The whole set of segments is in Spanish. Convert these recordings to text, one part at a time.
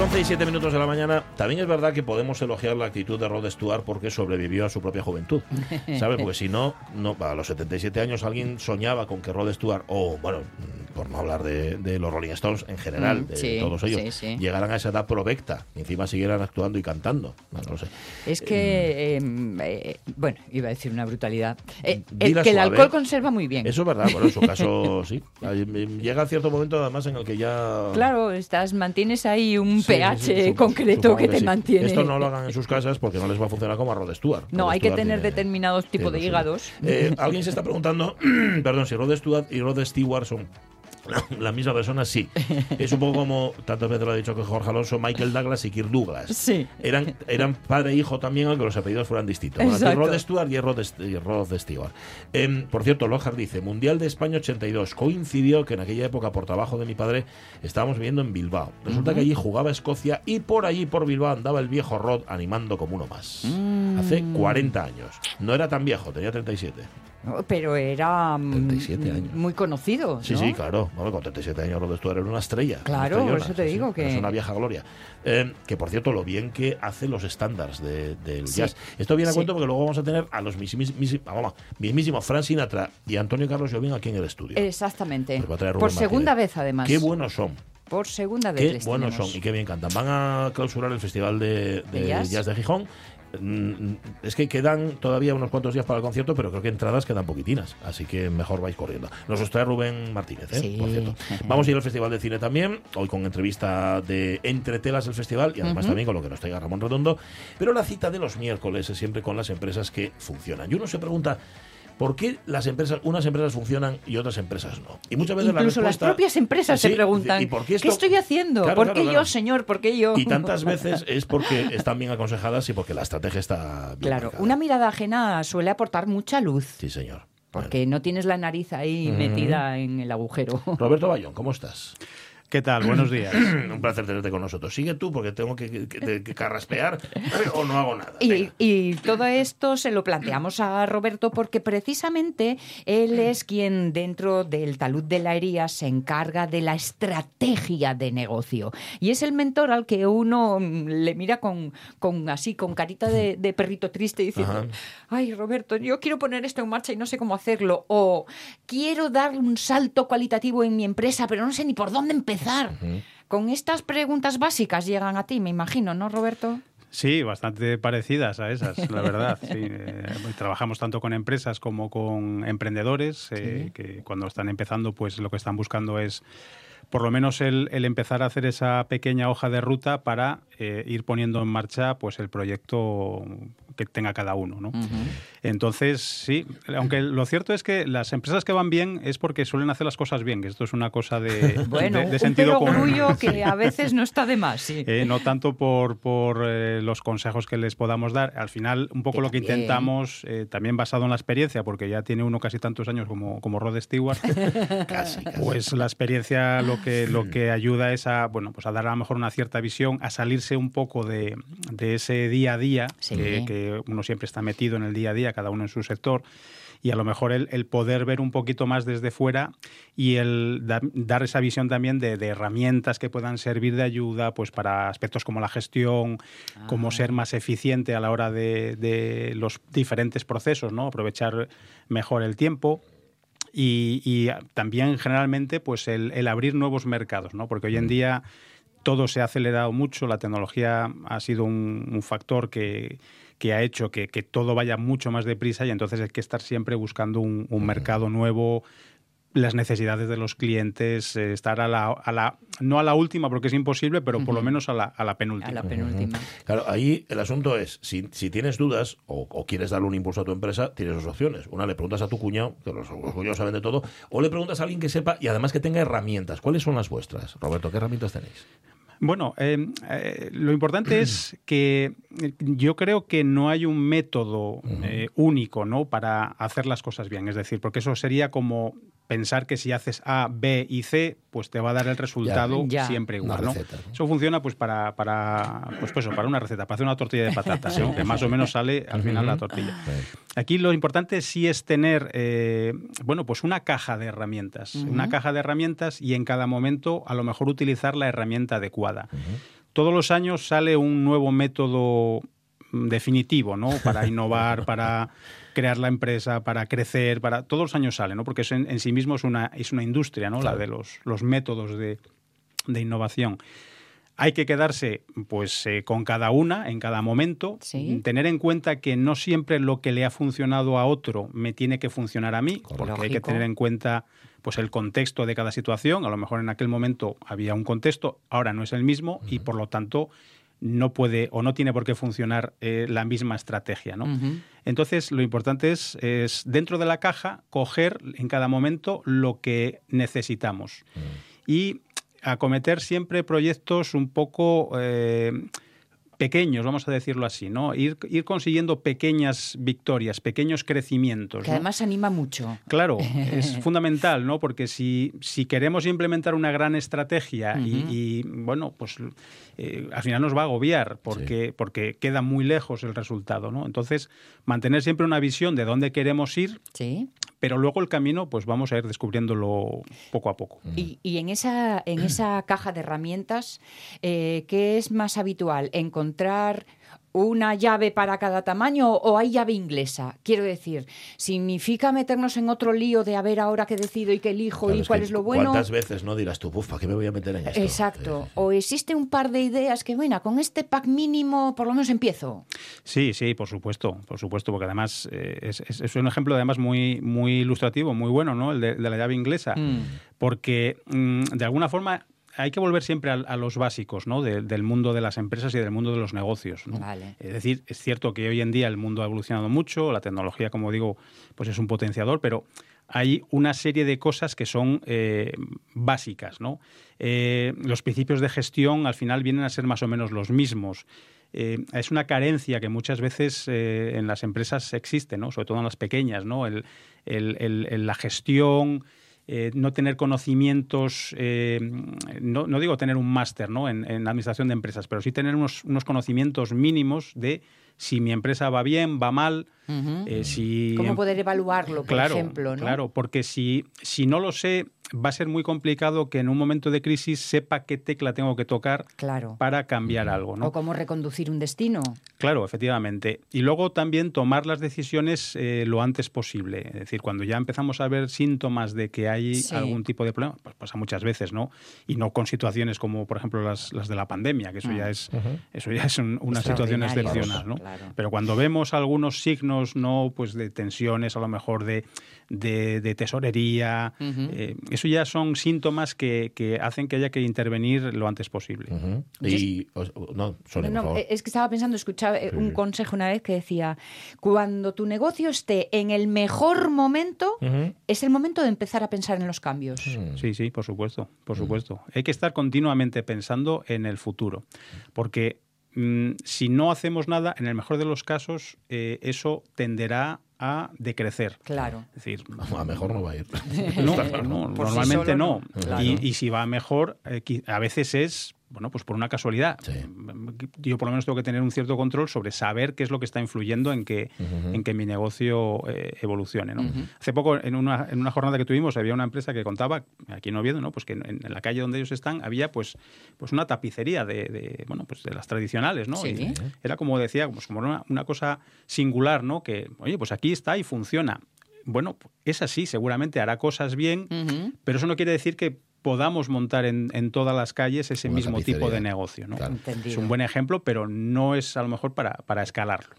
11 y 7 minutos de la mañana, también es verdad que podemos elogiar la actitud de Rod Stewart porque sobrevivió a su propia juventud. ¿Sabes? Porque si no, no, a los 77 años alguien soñaba con que Rod Stewart, o bueno, por no hablar de, de los Rolling Stones en general, Mm, de sí, todos ellos, sí, sí. llegaran a esa edad provecta y encima siguieran actuando y cantando. No, no lo sé. Es que, eh, eh, bueno, iba a decir una brutalidad. Eh, el, Dila que el suave. alcohol conserva muy bien. Eso es verdad, bueno, en su caso sí. Eh, Llega cierto momento además en el que ya... Claro, estás, mantienes ahí un pH concreto que te mantiene. Esto no lo hagan en sus casas porque no les va a funcionar como a Rod Stewart. No, Rod hay que tener tiene- determinados tipos de hígados. Eh, Alguien se está preguntando, perdón, si Rod Stewart y Rod Stewart son la, la misma persona, sí. Es un poco como, tantas veces lo ha dicho que Jorge Alonso, Michael Douglas y Kirk Douglas. Sí. Eran, eran padre e hijo también, aunque los apellidos fueran distintos. Bueno. Rod Stewart y Rod, y Rod Stewart. Em, por cierto, Lojar dice, Mundial de España 82. Coincidió que en aquella época, por trabajo de mi padre, estábamos viviendo en Bilbao. Resulta que allí jugaba Escocia y por allí, por Bilbao, andaba el viejo Rod animando como uno más. Hace 40 años. No era tan viejo, tenía 37. Pero era mm, 37 años. muy conocido. Sí, ¿no? sí, claro. Bueno, con 37 años Rod Stewart era una estrella. una Claro, por eso te sí. digo que- Es una vieja gloria. Eh, que por cierto, lo bien que hace los estándares de- del Sí. jazz. Esto viene a Sí. cuento porque luego vamos a tener a los mismísimos, vamos, mismísimos Frank Sinatra y Antonio Carlos Jobim aquí en el estudio. Exactamente. Traer Por segunda Martínez. vez, además. Qué buenos son. Por segunda vez. Qué buenos tenemos. son y qué bien cantan. Van a clausurar el Festival de, de ¿De jazz? jazz? de Gijón. Mm, Es que quedan todavía unos cuantos días para el concierto, pero creo que entradas quedan poquitinas, así que mejor vais corriendo. Nos os trae Rubén Martínez, ¿eh? Sí. por cierto. Vamos a ir al Festival de Cine también, hoy con entrevista de Entre Telas del Festival y además también con lo que nos traiga Ramón Redondo. Pero la cita de los miércoles es siempre con las empresas que funcionan. Y uno se pregunta. ¿Por qué las empresas, unas empresas funcionan y otras empresas no? Y muchas veces la Incluso las propias empresas se preguntan, ¿y por qué, ¿qué, esto- estoy haciendo? Claro, ¿Por claro, qué claro. yo, señor? ¿Por qué yo? Y tantas veces es porque están bien aconsejadas y porque la estrategia está bien Claro, marcada. una mirada ajena suele aportar mucha luz, Sí, señor. porque no tienes la nariz ahí metida en el agujero. Roberto Bayón, ¿cómo estás? ¿Qué tal? Buenos días. Un placer tenerte con nosotros. Sigue tú porque tengo que, que- que carraspear o no hago nada. Y, todo esto se lo planteamos a Roberto porque precisamente él es quien dentro del talud de la herida se encarga de la estrategia de negocio. Y es el mentor al que uno mm, le mira con, con así, con carita de, de perrito triste diciendo, Ajá. ay Roberto, yo quiero poner esto en marcha y no sé cómo hacerlo. O quiero dar un salto cualitativo en mi empresa, pero no sé ni por dónde empezar. Con estas preguntas básicas llegan a ti, me imagino, ¿no, Roberto? Sí, bastante parecidas a esas, la verdad. Sí, eh, trabajamos tanto con empresas como con emprendedores eh, que cuando están empezando, pues lo que están buscando es por lo menos el, el empezar a hacer esa pequeña hoja de ruta para eh, ir poniendo en marcha pues el proyecto que tenga cada uno. ¿no? Entonces, sí, aunque lo cierto es que las empresas que van bien es porque suelen hacer las cosas bien, que esto es una cosa de, Bueno, de- de un sentido común. que a veces no está de más, sí. Eh, no tanto por, por eh, los consejos que les podamos dar. Al final, un poco Que lo que también. intentamos, también basado en la experiencia, porque ya tiene uno casi tantos años como, como Rod Stewart, Casi, casi. pues la experiencia lo que, lo que ayuda es a, bueno, pues a dar a lo mejor una cierta visión, a salirse un poco de, de ese día a día, Sí. que, que uno siempre está metido en el día a día, cada uno en su sector. Y a lo mejor el, el poder ver un poquito más desde fuera y el da- dar esa visión también de, de herramientas que puedan servir de ayuda pues para aspectos como la gestión, cómo ser más eficiente a la hora de, de los diferentes procesos, ¿no? aprovechar mejor el tiempo. Y, y también generalmente pues el, el abrir nuevos mercados, ¿no? porque hoy en día todo se ha acelerado mucho, la tecnología ha sido un, un factor que, que ha hecho que, que todo vaya mucho más deprisa y entonces hay que estar siempre buscando un, un mercado nuevo, las necesidades de los clientes, eh, estar a la, a la, no a la última porque es imposible, pero por lo menos a la, a la penúltima. A la penúltima. Claro, ahí el asunto es, si, si tienes dudas o, o quieres darle un impulso a tu empresa, tienes dos opciones. Una, le preguntas a tu cuñado, que los, los cuñados saben de todo, o le preguntas a alguien que sepa y además que tenga herramientas. ¿Cuáles son las vuestras? Roberto, ¿qué herramientas tenéis? Bueno, eh, eh, lo importante es que yo creo que no hay un método eh, único ¿no? para hacer las cosas bien. Es decir, porque eso sería como pensar que si haces A, B y C, pues te va a dar el resultado Ya. siempre igual. ¿no? receta, ¿no? Eso funciona pues para, para, pues, pues eso, para una receta, para hacer una tortilla de patatas, ¿no? que más o menos sale al final la tortilla. Aquí lo importante sí es tener, eh, bueno, pues una caja de herramientas, una caja de herramientas y en cada momento a lo mejor utilizar la herramienta adecuada. Todos los años sale un nuevo método mm, definitivo, ¿no? Para innovar, para crear la empresa, para crecer, para todos los años sale, ¿no? Porque eso en, en sí mismo es una es una industria, ¿no? La de los, los métodos de, de innovación. Hay que quedarse pues eh, con cada una en cada momento, Sí. tener en cuenta que no siempre lo que le ha funcionado a otro me tiene que funcionar a mí, porque hay que tener en cuenta pues el contexto de cada situación. A lo mejor en aquel momento había un contexto, ahora no es el mismo y por lo tanto no puede o no tiene por qué funcionar eh, la misma estrategia, ¿no? Entonces, lo importante es, es, dentro de la caja, coger en cada momento lo que necesitamos. Y acometer siempre proyectos un poco eh, pequeños, vamos a decirlo así, ¿no? Ir, ir consiguiendo pequeñas victorias, pequeños crecimientos. Que ¿no? además anima mucho. Claro, es fundamental, ¿no? Porque si, si queremos implementar una gran estrategia y, bueno, pues eh, al final nos va a agobiar porque, porque queda muy lejos el resultado, ¿no? Entonces, mantener siempre una visión de dónde queremos ir, Sí. Pero luego el camino, pues vamos a ir descubriéndolo poco a poco. Y, y en esa, en esa caja de herramientas, eh, ¿qué es más habitual? ¿Encontrar una llave para cada tamaño o hay llave inglesa? Quiero decir, ¿significa meternos en otro lío de a ver ahora qué decido y qué elijo Claro, y es cuál que es lo bueno? ¿Cuántas veces no dirás tú, pufa, qué me voy a meter en esto? Exacto. Eh, O existe un par de ideas que, bueno, con este pack mínimo por lo menos empiezo. Sí, sí, por supuesto, por supuesto, porque además eh, es, es- es un ejemplo además muy, muy ilustrativo, muy bueno, ¿no? El de, de la llave inglesa, Mm. porque mm, de alguna forma hay que volver siempre a, a los básicos, ¿no? De- del mundo de las empresas y del mundo de los negocios. ¿no? Vale. Es decir, es cierto que hoy en día el mundo ha evolucionado mucho, la tecnología, como digo, pues es un potenciador, pero hay una serie de cosas que son eh, básicas, ¿no? Eh, los principios de gestión al final vienen a ser más o menos los mismos. Eh, es una carencia que muchas veces en las empresas existe, ¿no? sobre todo en las pequeñas, ¿no? El- el- el- el- la gestión, eh, no tener conocimientos, eh, no, no digo tener un máster ¿no? en, en administración de empresas, pero sí tener unos, unos conocimientos mínimos de si mi empresa va bien, va mal, Eh, si... ¿Cómo poder evaluarlo, por claro, ejemplo? ¿no? Claro, porque si, si no lo sé, va a ser muy complicado que en un momento de crisis sepa qué tecla tengo que tocar Claro. para cambiar algo. ¿no? O cómo reconducir un destino. Claro, efectivamente. Y luego también tomar las decisiones eh, lo antes posible. Es decir, cuando ya empezamos a ver síntomas de que hay Sí. algún tipo de problema, pues pasa muchas veces, ¿no? Y no con situaciones como, por ejemplo, las, las de la pandemia, que eso ya es, eso ya es un- una situación excepcional, ¿no? claro. Pero cuando vemos algunos signos, ¿no? Pues de tensiones, a lo mejor de, de, de tesorería, eh, eso ya son síntomas que, que hacen que haya que intervenir lo antes posible. Y, os- no, por No, favor. es que estaba pensando, escuchaba eh, un consejo una vez que decía, cuando tu negocio esté en el mejor momento, es el momento de empezar a pensar en los cambios. Sí, sí, por supuesto, por supuesto. Hay que estar continuamente pensando en el futuro, porque mm, si no hacemos nada, en el mejor de los casos, eh, eso tenderá a decrecer. Claro. Es decir, A mejor no va a ir. no, Está claro. no, Por sí normalmente solo no. no, claro. Y, y si va mejor, eh, a veces es, bueno, pues por una casualidad. Sí. Yo por lo menos tengo que tener un cierto control sobre saber qué es lo que está influyendo en que, en que mi negocio eh, evolucione. ¿no? Hace poco, en una, en una jornada que tuvimos, había una empresa que contaba, aquí en Oviedo, ¿no? pues que en, en la calle donde ellos están había pues, pues una tapicería de, de, bueno, pues de las tradicionales. ¿no? Sí. Y era como decía, pues como una, una cosa singular, ¿no? que, oye, pues aquí está y funciona. Bueno, es así, seguramente hará cosas bien, pero eso no quiere decir que podamos montar en, en todas las calles ese Una mismo tipo de negocio. ¿no? Claro. Es un buen ejemplo, pero no es a lo mejor para, para escalarlo.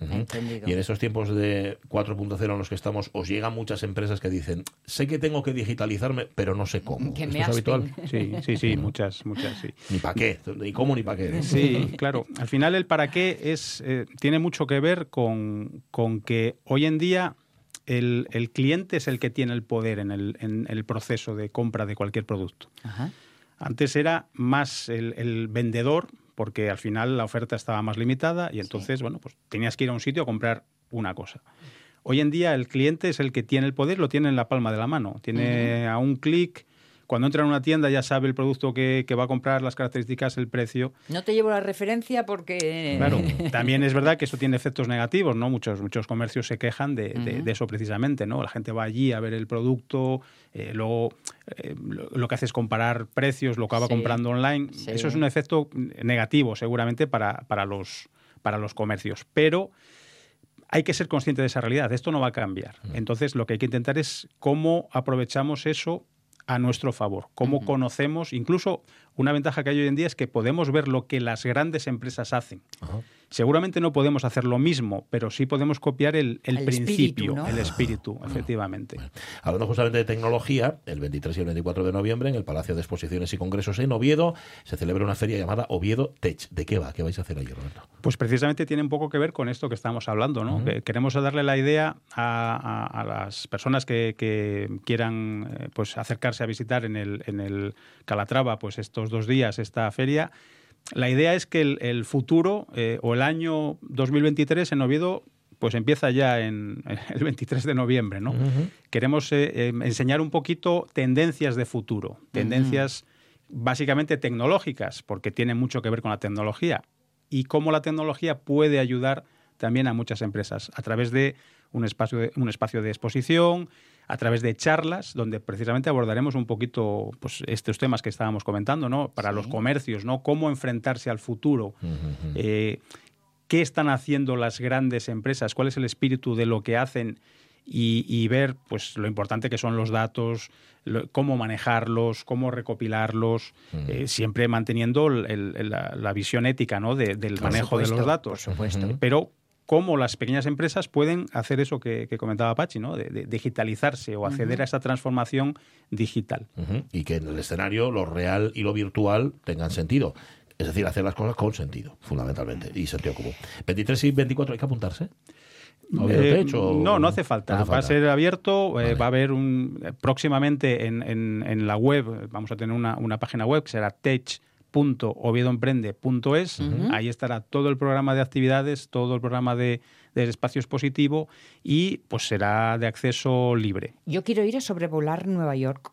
Y en esos tiempos de 4.0 en los que estamos, os llegan muchas empresas que dicen, sé que tengo que digitalizarme, pero no sé cómo. Que ¿Esto me es habitual? Sí, sí, sí, muchas, muchas, sí. Ni para qué, ni cómo ni para qué. Sí, claro. Al final el para qué es, eh, tiene mucho que ver con, con que hoy en día el, el cliente es el que tiene el poder en el, en el proceso de compra de cualquier producto. Ajá. Antes era más el, el vendedor, porque al final la oferta estaba más limitada y entonces, bueno, pues tenías que ir a un sitio a comprar una cosa. Hoy en día el cliente es el que tiene el poder, lo tiene en la palma de la mano. Tiene a un clic, cuando entra en una tienda ya sabe el producto que, que va a comprar, las características, el precio. No te llevo la referencia porque... Claro, también es verdad que eso tiene efectos negativos, ¿no? Muchos, muchos comercios se quejan de, de- Ujú. de eso precisamente, ¿no? La gente va allí a ver el producto, eh, luego eh, lo, lo que hace es comparar precios, lo acaba Sí. comprando online. Sí. Eso es un efecto negativo seguramente para, para, los, para los comercios, pero hay que ser consciente de esa realidad. Esto no va a cambiar. Entonces, lo que hay que intentar es cómo aprovechamos eso a nuestro favor, cómo conocemos, incluso una ventaja que hay hoy en día es que podemos ver lo que las grandes empresas hacen. Seguramente no podemos hacer lo mismo, pero sí podemos copiar el, el El principio, espíritu, ¿no? el espíritu, efectivamente. Hablando justamente de tecnología, el 23 y el 24 de noviembre en el Palacio de Exposiciones y Congresos en Oviedo se celebra una feria llamada Oviedo Tech. ¿De qué va? ¿Qué vais a hacer allí, Roberto? Pues precisamente tiene un poco que ver con esto que estamos hablando, ¿no? Queremos darle la idea a, a- a las personas que, que quieran eh, pues acercarse a visitar en el, en el Calatrava pues estos dos días esta feria. La idea es que el, el futuro eh, o el año 2023 en Oviedo pues empieza ya en el 23 de noviembre, ¿no? Queremos eh, eh, enseñar un poquito tendencias de futuro, tendencias básicamente tecnológicas, porque tienen mucho que ver con la tecnología, y cómo la tecnología puede ayudar también a muchas empresas a través de un espacio de, un espacio de exposición, a través de charlas, donde precisamente abordaremos un poquito pues, estos temas que estábamos comentando, ¿no? Para Sí. los comercios, ¿no? Cómo enfrentarse al futuro. Eh, qué están haciendo las grandes empresas, cuál es el espíritu de lo que hacen y, y ver pues lo importante que son los datos, lo- cómo manejarlos, cómo recopilarlos, eh, siempre manteniendo el- el- la, la visión ética ¿no? de- del Por manejo de los datos. Por supuesto. Pero cómo las pequeñas empresas pueden hacer eso que, que comentaba Pachi, ¿no? de, de digitalizarse o acceder a esa transformación digital. Y que en el escenario lo real y lo virtual tengan sentido. Es decir, hacer las cosas con sentido, fundamentalmente, y sentido común. 23 y 24 hay que apuntarse. Eh, Tech no, no hace falta. No hace Va a ser abierto. eh, va a haber un eh, próximamente en, en- en la web. Vamos a tener una, una página web que será tech.oviedoemprende.es. Ahí estará todo el programa de actividades, todo el programa de, del espacio expositivo y pues será de acceso libre. Yo quiero ir a sobrevolar Nueva York.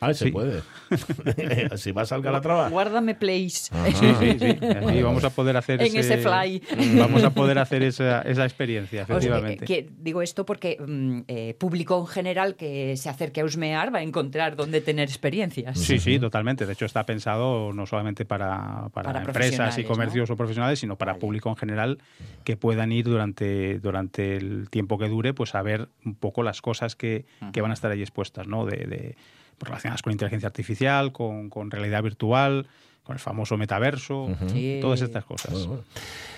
Ah, se Sí. puede. si vas al Calatrava. Guárdame. Ajá. Sí, sí, sí. Vale, vamos a poder hacer En ese fly. Vamos a poder hacer esa, esa experiencia, O sea, efectivamente. que digo esto porque mm, eh, público en general que se acerque a Usmear va a encontrar dónde tener experiencias. Sí, sí, totalmente. De hecho, está pensado no solamente para, para Para empresas y comercios o profesionales, sino para Vale. público en general que puedan ir durante, durante el tiempo que dure, pues a ver un poco las cosas que, que van a estar ahí expuestas, ¿no? De, de- relacionadas con inteligencia artificial, con, con realidad virtual, con el famoso metaverso, Sí. todas estas cosas. Bueno, bueno.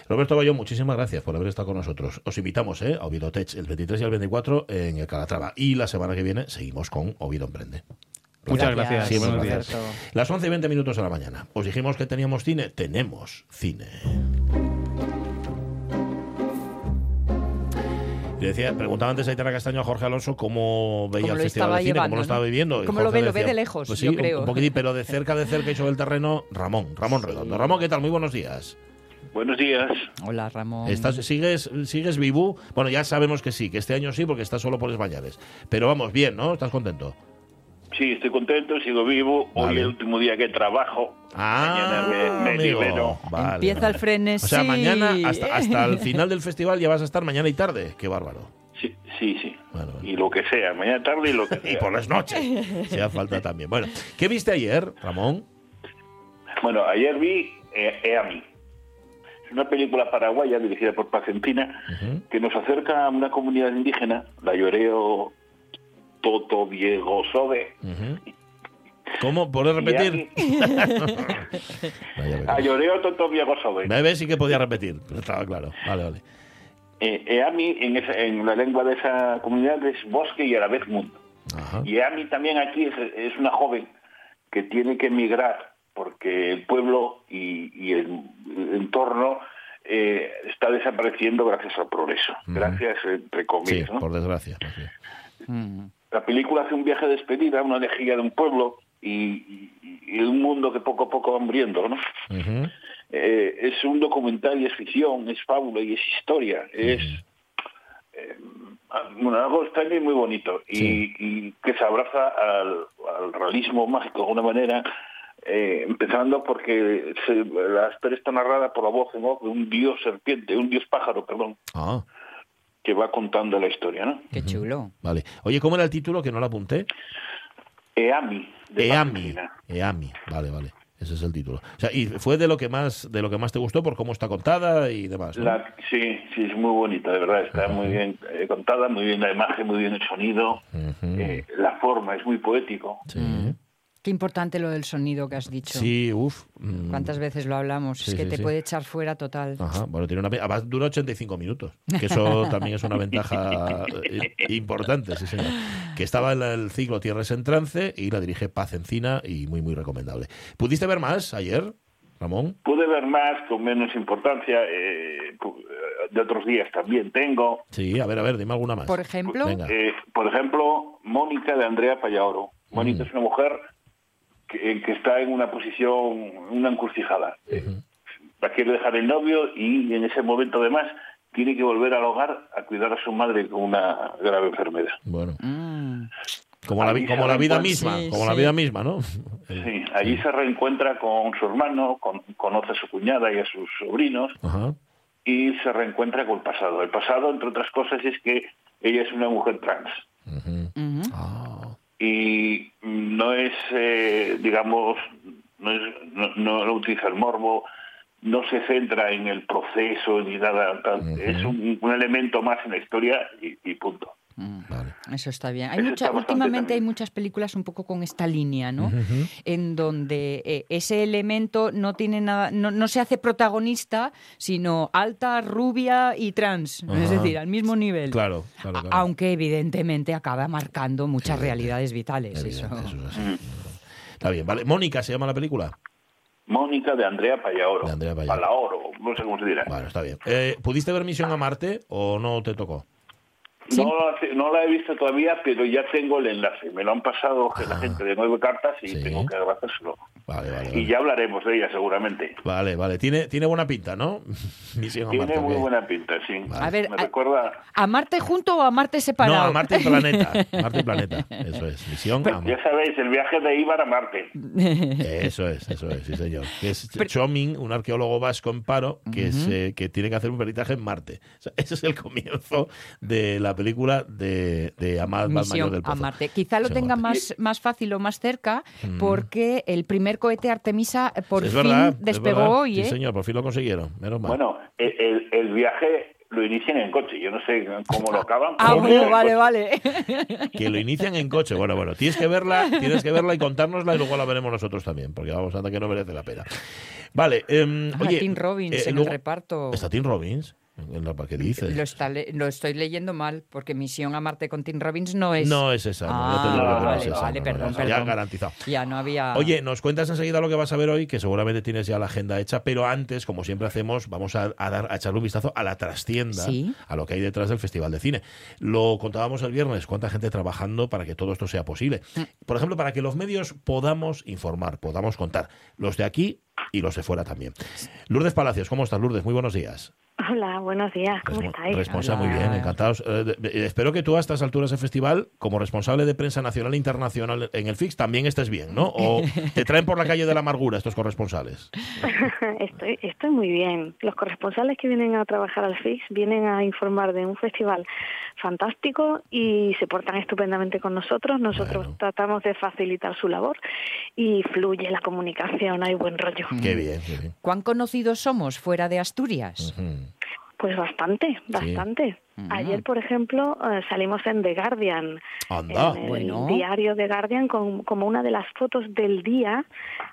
Roberto Bayón, muchísimas gracias por haber estado con nosotros. Os invitamos ¿eh? a Oviedo Tech el 23 y el 24 en el Calatrava. Y la semana que viene seguimos con Oviedo Emprende. Muchas gracias. Sí, Buenos días. Las 11 y 20 minutos de la mañana. Os dijimos que teníamos cine. Tenemos cine. Decía, preguntaba antes a Itara Castaño a Jorge Alonso cómo veía Cómo el Festival de Cine, llevando, cómo lo estaba viviendo. Cómo lo ve, lo ve de lejos, pues yo sí, creo. Un poquitín, pero de cerca, de cerca y sobre el terreno, Ramón, Ramón Redondo. Ramón, ¿qué tal? Muy buenos días. Buenos días. Hola, Ramón. ¿Estás, sigues, ¿Sigues vivo? Bueno, ya sabemos que sí, que este año sí, porque estás solo por Españoles. Pero vamos, bien, ¿no? ¿Estás contento? Sí, estoy contento, sigo vivo. Hoy Vale. es el último día que trabajo. Ah, Mañana me, libero. Vale, Empieza el frenesí. O sea, mañana, hasta, hasta el final del festival ya vas a estar mañana y tarde. Qué bárbaro. Sí, sí, sí. Bueno, bueno. Y lo que sea, mañana tarde y lo que Y sea. por las noches. Si hace falta también. Bueno, ¿qué viste ayer, Ramón? Bueno, ayer vi eh, Eami. Es una película paraguaya dirigida por Pacentina Ujú. que nos acerca a una comunidad indígena, la Lloreo Toto Diego Sobe. Ujú. ¿Cómo? ¿Puedes repetir? A Lloreo Toto Diego Sobe. Bebé sí que podía repetir, pero estaba claro. Vale, vale. Eh, Eami en, esa- en la lengua de esa comunidad es bosque y a la vez mundo. Ajá. Y Eami también aquí es, es una joven que tiene que emigrar porque el pueblo y, y el, el entorno eh, está desapareciendo gracias al progreso. Gracias, entre Sí, comillas. ¿no? por desgracia. bien. Mm. La película hace un viaje de despedida, una elegía de un pueblo y, y- y un mundo que poco a poco va muriendo, ¿no? Eh, es un documental y es ficción, es fábula y es historia, es eh, bueno, algo extraño y muy bonito y, Sí. y que se abraza al, al realismo mágico de alguna manera, eh, empezando porque se- la historia está narrada por la voz en off de un dios serpiente, un dios pájaro, perdón, Ah, que va contando la historia, ¿no? Qué chulo. vale. Oye, ¿cómo era el título que no lo apunté? Eami. de Eami. Eami. Vale, vale. Ese es el título. O sea, y fue de lo que más de lo que más te gustó por cómo está contada y demás. ¿no? La- sí, sí, es muy bonita, de verdad. Está muy bien eh, contada, muy bien la imagen, muy bien el sonido. Eh, la forma es muy poético. Sí. Qué importante lo del sonido que has dicho. Sí, uff. mm. ¿Cuántas veces lo hablamos? Sí, es que sí, te sí. puede echar fuera total. Ajá, bueno, tiene una. Además, dura 85 minutos. Que eso también es una ventaja eh, importante, sí, señor. Que estaba en el ciclo Tierras en Trance y la dirige Paz Encina y muy, muy recomendable. ¿Pudiste ver más ayer, Ramón? Pude ver más con menos importancia. eh, pu- de otros días también tengo. Sí, a ver, a ver, dime alguna más. Por ejemplo, Venga. Eh, por ejemplo, Mónica de Andrea Pallaoro. Mónica Mm. es una mujer que, que está en una posición, una encrucijada. Eh, La quiere dejar el novio y en ese momento además tiene que volver al hogar a cuidar a su madre con una grave enfermedad. Bueno, mm, como la, como la vida misma, Sí, como la sí. vida misma, ¿no? Sí, allí se reencuentra con su hermano, con- conoce a su cuñada y a sus sobrinos Ajá. y se reencuentra con el pasado. El pasado, entre otras cosas, es que ella es una mujer trans Ujú. ujú. Ah, y no es, eh, digamos, no, es- no, no- no utiliza el morbo, no se centra en el proceso ni nada, tal. Es un, un elemento más en la historia y, y punto. Vale. Eso está bien. Hay mucha, está últimamente hay muchas películas un poco con esta línea, ¿no? En donde eh, ese elemento no tiene nada, no, no se hace protagonista, sino alta, rubia y trans. Es decir, al mismo nivel. Claro, claro. Aunque evidentemente acaba marcando muchas realidades vitales. Eso. eso es así. Está bien, vale. Mónica se llama la película. Mónica de Andrea Pallaoro. De Andrea Pallaoro. Pallaoro, no sé cómo se dirá. Bueno, está bien. Eh, ¿Pudiste ver Misión a Marte o no te tocó? Sí. No, no la he visto todavía, pero ya tengo el enlace. Me lo han pasado la gente de nueve cartas y Sí. tengo que agradecérselo. Vale, vale. Y Vale, ya hablaremos de ella seguramente. vale. vale. Tiene, tiene buena pinta, ¿no? Misión a Tiene Marte. muy buena pinta, sí. Vale. A ver, Me a- recuerda... ¿A Marte junto o a Marte separado? No, a Marte y Planeta. Marte y Planeta. Eso es. Misión a Marte. Ya sabéis, el viaje de Ibar a Marte. Eso es, eso es, sí señor. Que es Choming, un arqueólogo vasco en paro, que, se- que tiene que hacer un peritaje en Marte. O sea, ese es el comienzo de la película de, de Amad Misión del a Pozo. Marte. Quizá lo Misión a tenga Marte. más, más fácil o más cerca porque el primer cohete Artemisa eh, por es fin verdad, despegó verdad. hoy. Sí, ¿eh? señor, por fin lo consiguieron. Menos mal. Bueno, el, viaje lo inician en coche. Yo no sé cómo lo acaban. Ah, pero bueno, en vale, vale. Que lo inician en coche. Bueno, bueno, tienes que verla, tienes que verla y contárnosla y luego la veremos nosotros también, porque vamos a que no merece la pena. Vale, oye, Tim Robbins eh, en luego- el reparto. ¿Está Tim Robbins? En la, ¿Qué dices? Lo, está lo estoy leyendo mal porque Misión a Marte con Tim Robbins no es. No es esa, Ah, vale, perdón, ya- garantizado. Ya no había. Oye, nos cuentas enseguida lo que vas a ver hoy, que seguramente tienes ya la agenda hecha, pero antes, como siempre hacemos, vamos a, a dar a echarle un vistazo a la trastienda, Sí. a lo que hay detrás del Festival de Cine. Lo contábamos el viernes, cuánta gente trabajando para que todo esto sea posible. Mm. Por ejemplo, para que los medios podamos informar, podamos contar, los de aquí y los de fuera también. Lourdes Palacios, ¿cómo estás, Lourdes? Muy buenos días. Hola, buenos días, ¿cómo Respo- estáis? Responsa, muy bien, encantados. Eh, espero que tú a estas alturas del festival, como responsable de prensa nacional e internacional en el FIX, también estés bien, ¿no? O te traen por la calle de la amargura estos corresponsales. estoy, estoy muy bien. Los corresponsales que vienen a trabajar al FIX vienen a informar de un festival fantástico y se portan estupendamente con nosotros. Nosotros Bueno. tratamos de facilitar su labor y fluye la comunicación, hay buen rollo. Qué bien, qué bien. ¿Cuán conocidos somos fuera de Asturias? Pues bastante, bastante. Ayer, por ejemplo, eh, salimos en The Guardian, Anda. en el Bueno. diario The Guardian, con, como una de las fotos del día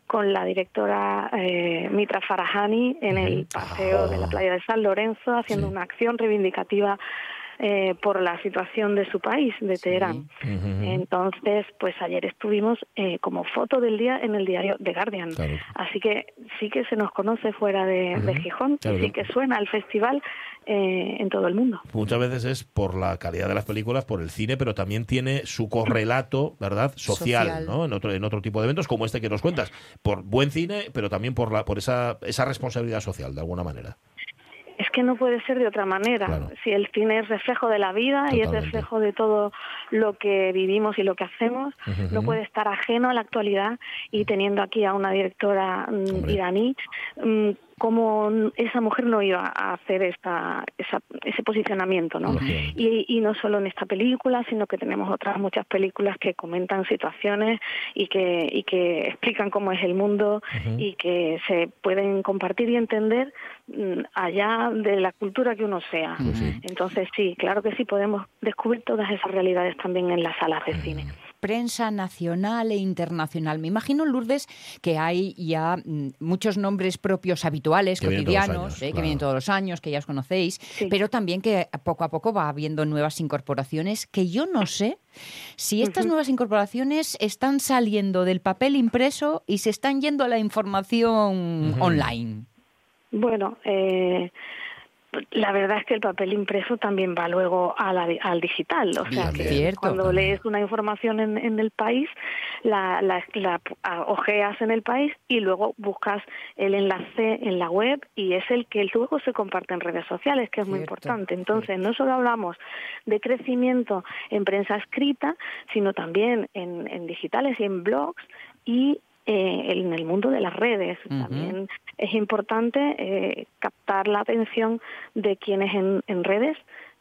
con la directora eh, Mitra Farahani en el paseo de la playa de San Lorenzo, haciendo Sí. una acción reivindicativa eh, por la situación de su país, de Teherán. Entonces, pues ayer estuvimos eh, como foto del día en el diario The Guardian. Así que sí que se nos conoce fuera de, Gijón y sí que suena el festival eh, en todo el mundo. Muchas veces es por la calidad de las películas, por el cine, pero también tiene su correlato, ¿verdad? Social, ¿no? En otro, en otro tipo de eventos como este que nos cuentas. Por buen cine, pero también por, la, por esa, esa responsabilidad social, de alguna manera. Que no puede ser de otra manera. Si el cine es reflejo de la vida y es reflejo de todo lo que vivimos y lo que hacemos, no puede estar ajeno a la actualidad y teniendo aquí a una directora mm, iraní mm, cómo esa mujer no iba a hacer esta, ese posicionamiento, ¿no? Y, y, no solo en esta película, sino que tenemos otras muchas películas que comentan situaciones y que, y que explican cómo es el mundo y que se pueden compartir y entender mm, allá de la cultura que uno sea. Entonces sí, claro que sí, podemos descubrir todas esas realidades también en las salas de cine prensa nacional e internacional. Me imagino, Lourdes, que hay ya mm, muchos nombres propios habituales, cotidianos, eh, que vienen todos los años, que ya os conocéis, pero también que poco a poco va habiendo nuevas incorporaciones que yo no sé si estas nuevas incorporaciones están saliendo del papel impreso y se están yendo a la información online. Bueno, eh, la verdad es que el papel impreso también va luego al digital. O sea, que cuando lees una información en, el país, la, la, ojeas en el país y luego buscas el enlace en la web y es el que luego se comparte en redes sociales, que es muy importante. Entonces, no solo hablamos de crecimiento en prensa escrita, sino también en, en digitales y en blogs y eh, en el mundo de las redes. También es importante eh, captar la atención de quienes en, redes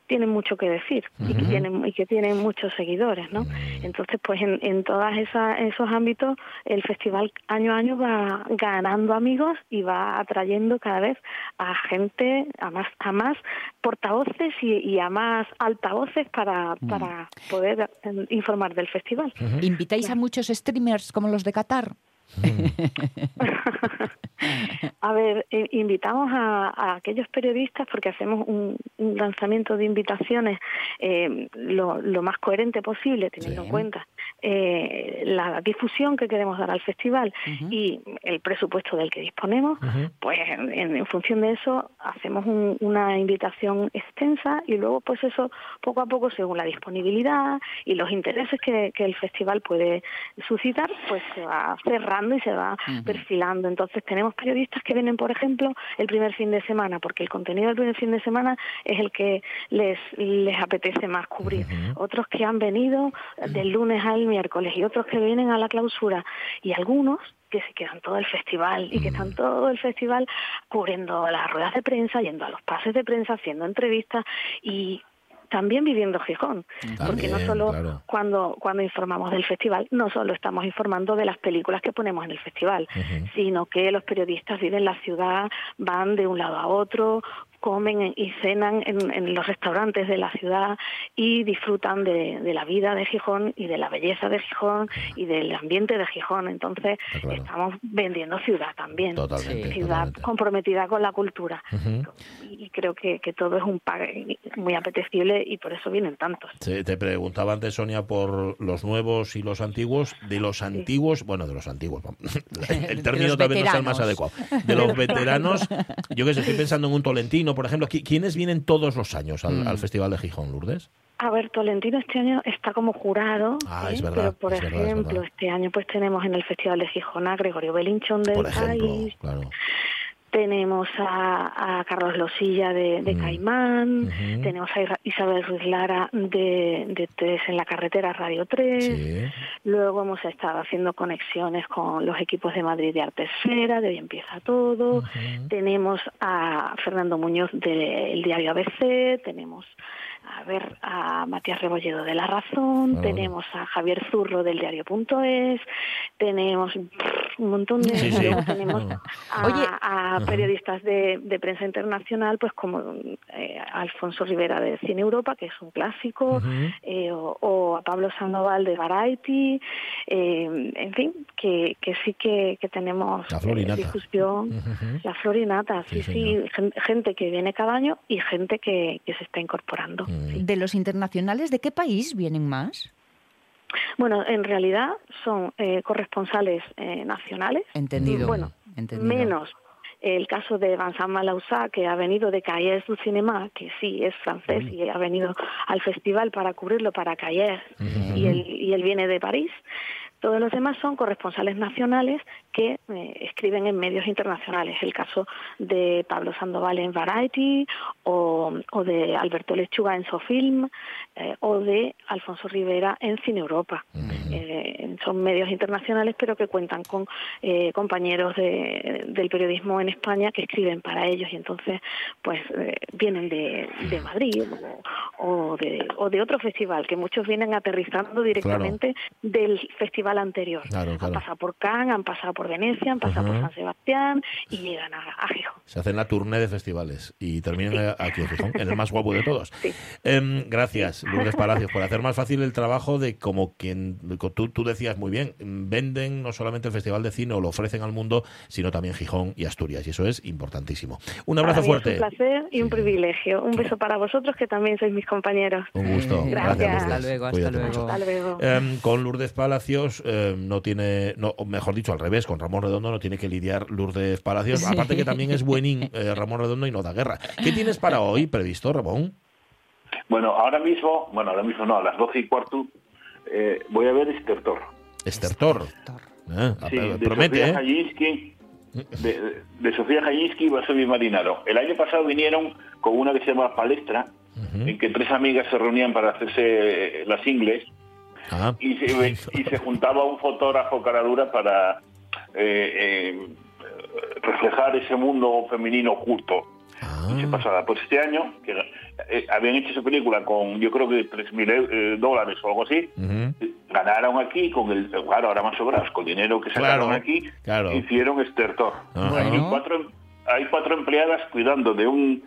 tienen mucho que decir y, que tienen, y que tienen muchos seguidores, ¿no? Entonces, pues en, en todos esos ámbitos, el festival año a año va ganando amigos y va atrayendo cada vez a gente, a más, a más portavoces y, a más altavoces para, para poder eh, informar del festival. ¿Invitáis a muchos streamers como los de Qatar? Mm. a ver, eh, invitamos a, aquellos periodistas porque hacemos un, lanzamiento de invitaciones eh, lo, más coherente posible, teniendo en cuenta eh, la difusión que queremos dar al festival y el presupuesto del que disponemos, pues en, función de eso hacemos una invitación extensa y luego pues eso poco a poco según la disponibilidad y los intereses que, que el festival puede suscitar, pues se va cerrando y se va perfilando. Entonces tenemos periodistas que vienen, por ejemplo, el primer fin de semana, porque el contenido del primer fin de semana es el que les, les apetece más cubrir. Otros que han venido del lunes al miércoles y otros que vienen a la clausura y algunos que se quedan todo el festival y que están todo el festival cubriendo las ruedas de prensa, yendo a los pases de prensa, haciendo entrevistas y también viviendo Gijón, porque no solo cuando cuando informamos del festival, no solo estamos informando de las películas que ponemos en el festival, sino que los periodistas viven la ciudad, van de un lado a otro, comen y cenan en, los restaurantes de la ciudad y disfrutan de, la vida de Gijón y de la belleza de Gijón y del ambiente de Gijón. Entonces estamos vendiendo ciudad también, ciudad comprometida con la cultura. Y creo que, todo es un pague muy apetecible y por eso vienen tantos. te preguntaba antes, Sonia, por los nuevos y los antiguos. De los antiguos, bueno, de los antiguos, el término también no es el más adecuado. De los veteranos, yo que sé, estoy pensando en un Tolentino, por ejemplo, ¿quiénes vienen todos los años al, mm. Festival de Gijón, Lourdes? A ver, Tolentino este año está como jurado, ah, es verdad, pero por ejemplo, este año pues tenemos en el Festival de Gijón a Gregorio Belinchón del país, tenemos a, Carlos Losilla de, mm. Caimán, tenemos a Isabel Ruiz Lara de, de Tres en la Carretera Radio 3, luego hemos estado haciendo conexiones con los equipos de Madrid de Artesfera, de Hoy Empieza Todo, tenemos a Fernando Muñoz del diario ABC, tenemos a ver a Matías Rebolledo de La Razón, tenemos a Javier Zurro del diario.es, tenemos un montón de... Sí, sí. luego tenemos No. a, Oye. a periodistas de, de prensa internacional, pues como eh, Alfonso Rivera de Cine Europa, que es un clásico, eh, o, o a Pablo Sandoval de Variety, eh, en fin, que, que sí que, que tenemos La eh, florinata. difusión. Ujú. La florinata, Sí, sí, gente que viene cada año y gente que, que se está incorporando. Mm. De los internacionales, ¿de qué país vienen más? Bueno, en realidad son eh, corresponsales eh, nacionales. Entendido. Bueno, entendido. menos el caso de Vincent Malausa, que ha venido de Cahiers du Cinéma, que sí es francés y ha venido al festival para cubrirlo para Cahiers, y, él, y él viene de París. Todos los demás son corresponsales nacionales que eh, escriben en medios internacionales. El caso de Pablo Sandoval en Variety, o, o de Alberto Lechuga en Sofilm, eh, o de Alfonso Rivera en Cine Europa. Eh, son medios internacionales, pero que cuentan con eh, compañeros de- del periodismo en España que escriben para ellos y entonces, pues, eh, vienen de, de Madrid o, o de, o de otro festival, que muchos vienen aterrizando directamente del festival anterior. Claro, Han pasado por Cannes, han pasado por Venecia, han pasado por San Sebastián y llegan a, a Gijón. Se hacen la tournée de festivales y terminan aquí en Gijón, en el más guapo de todos. Sí. Em, gracias, Lourdes Palacios, por hacer más fácil el trabajo de como quien tú, tú decías muy bien, venden no solamente el Festival de Cine o lo ofrecen al mundo, sino también Gijón y Asturias, y eso es importantísimo. Un abrazo Para mí fuerte. Es un placer y un Sí. privilegio. Un beso para vosotros, que también sois mis compañeros. Un gusto. Eh, Gracias. Hasta luego, hasta luego. mucho. Hasta luego. Em, con Lourdes Palacios em, no tiene, no, o mejor dicho, al revés, con Ramón Redondo no tiene que lidiar Lourdes Palacios, Sí. aparte que también es buenín eh, Ramón Redondo y no da guerra. ¿Qué tienes para hoy previsto, Ramón? Bueno, ahora mismo, bueno, ahora mismo no, a las doce y cuarto, eh, voy a ver Estertor. Estertor. Eh, Sí, de promete, Sofía ¿eh? Jayinsky, de, de Sofía Jayinsky y Vasovi Marinaro. El año pasado vinieron con una que se llama Palestra, en que tres amigas se reunían para hacerse eh, las ingles Ah. y se, y se juntaba un fotógrafo cara dura para eh, eh, reflejar ese mundo femenino oculto. Ah. Y se pasaba. Pues este año, que eh, habían hecho esa película con yo creo que 3.000 eh, dólares o algo así, ganaron aquí con el claro ahora más sobrados con dinero que sacaron Claro, aquí claro. hicieron estertor hay cuatro hay cuatro empleadas cuidando de un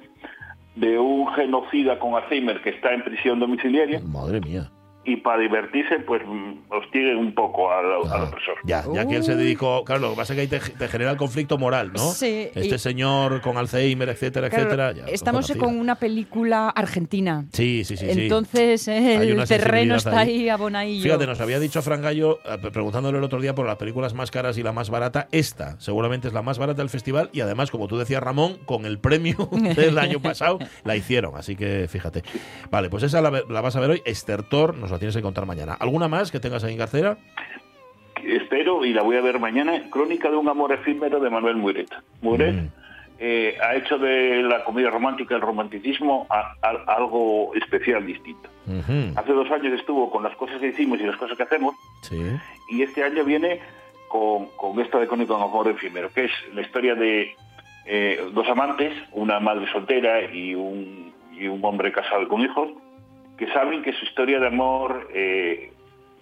de un genocida con Alzheimer que está en prisión domiciliaria Madre mía. Y para divertirse pues mm, hostiguen un poco al, al Ah, opresor ya, ya que él se dedicó. Claro, lo que pasa es que ahí te, te genera el conflicto moral, ¿no? Sí, Este y- señor con Alzheimer, etcétera, Claro, etcétera. ya, estamos con una película argentina. Sí, sí, sí. sí. Entonces eh, Hay el terreno está ahí. ahí abonadillo. Fíjate, nos había dicho Fran Gallo, eh, preguntándole el otro día por las películas más caras y la más barata. Esta seguramente es la más barata del festival y además, como tú decías, Ramón, con el premio del año pasado la hicieron. Así que fíjate. Vale, pues esa la, ve- la vas a ver hoy. Estertor, nos la tienes que contar mañana. ¿Alguna más que tengas ahí en cartera? espero y la voy a ver mañana Crónica de un amor efímero de Manuel Muret Muret Mm. eh, ha hecho de la comedia romántica el romanticismo a- a- algo especial distinto Ujú. hace dos años estuvo con las cosas que hicimos y las cosas que hacemos Sí. y este año viene con, con esta de Crónica de un amor efímero que es la historia de eh, dos amantes una madre soltera y un, y un hombre casado con hijos que saben que su historia de amor eh,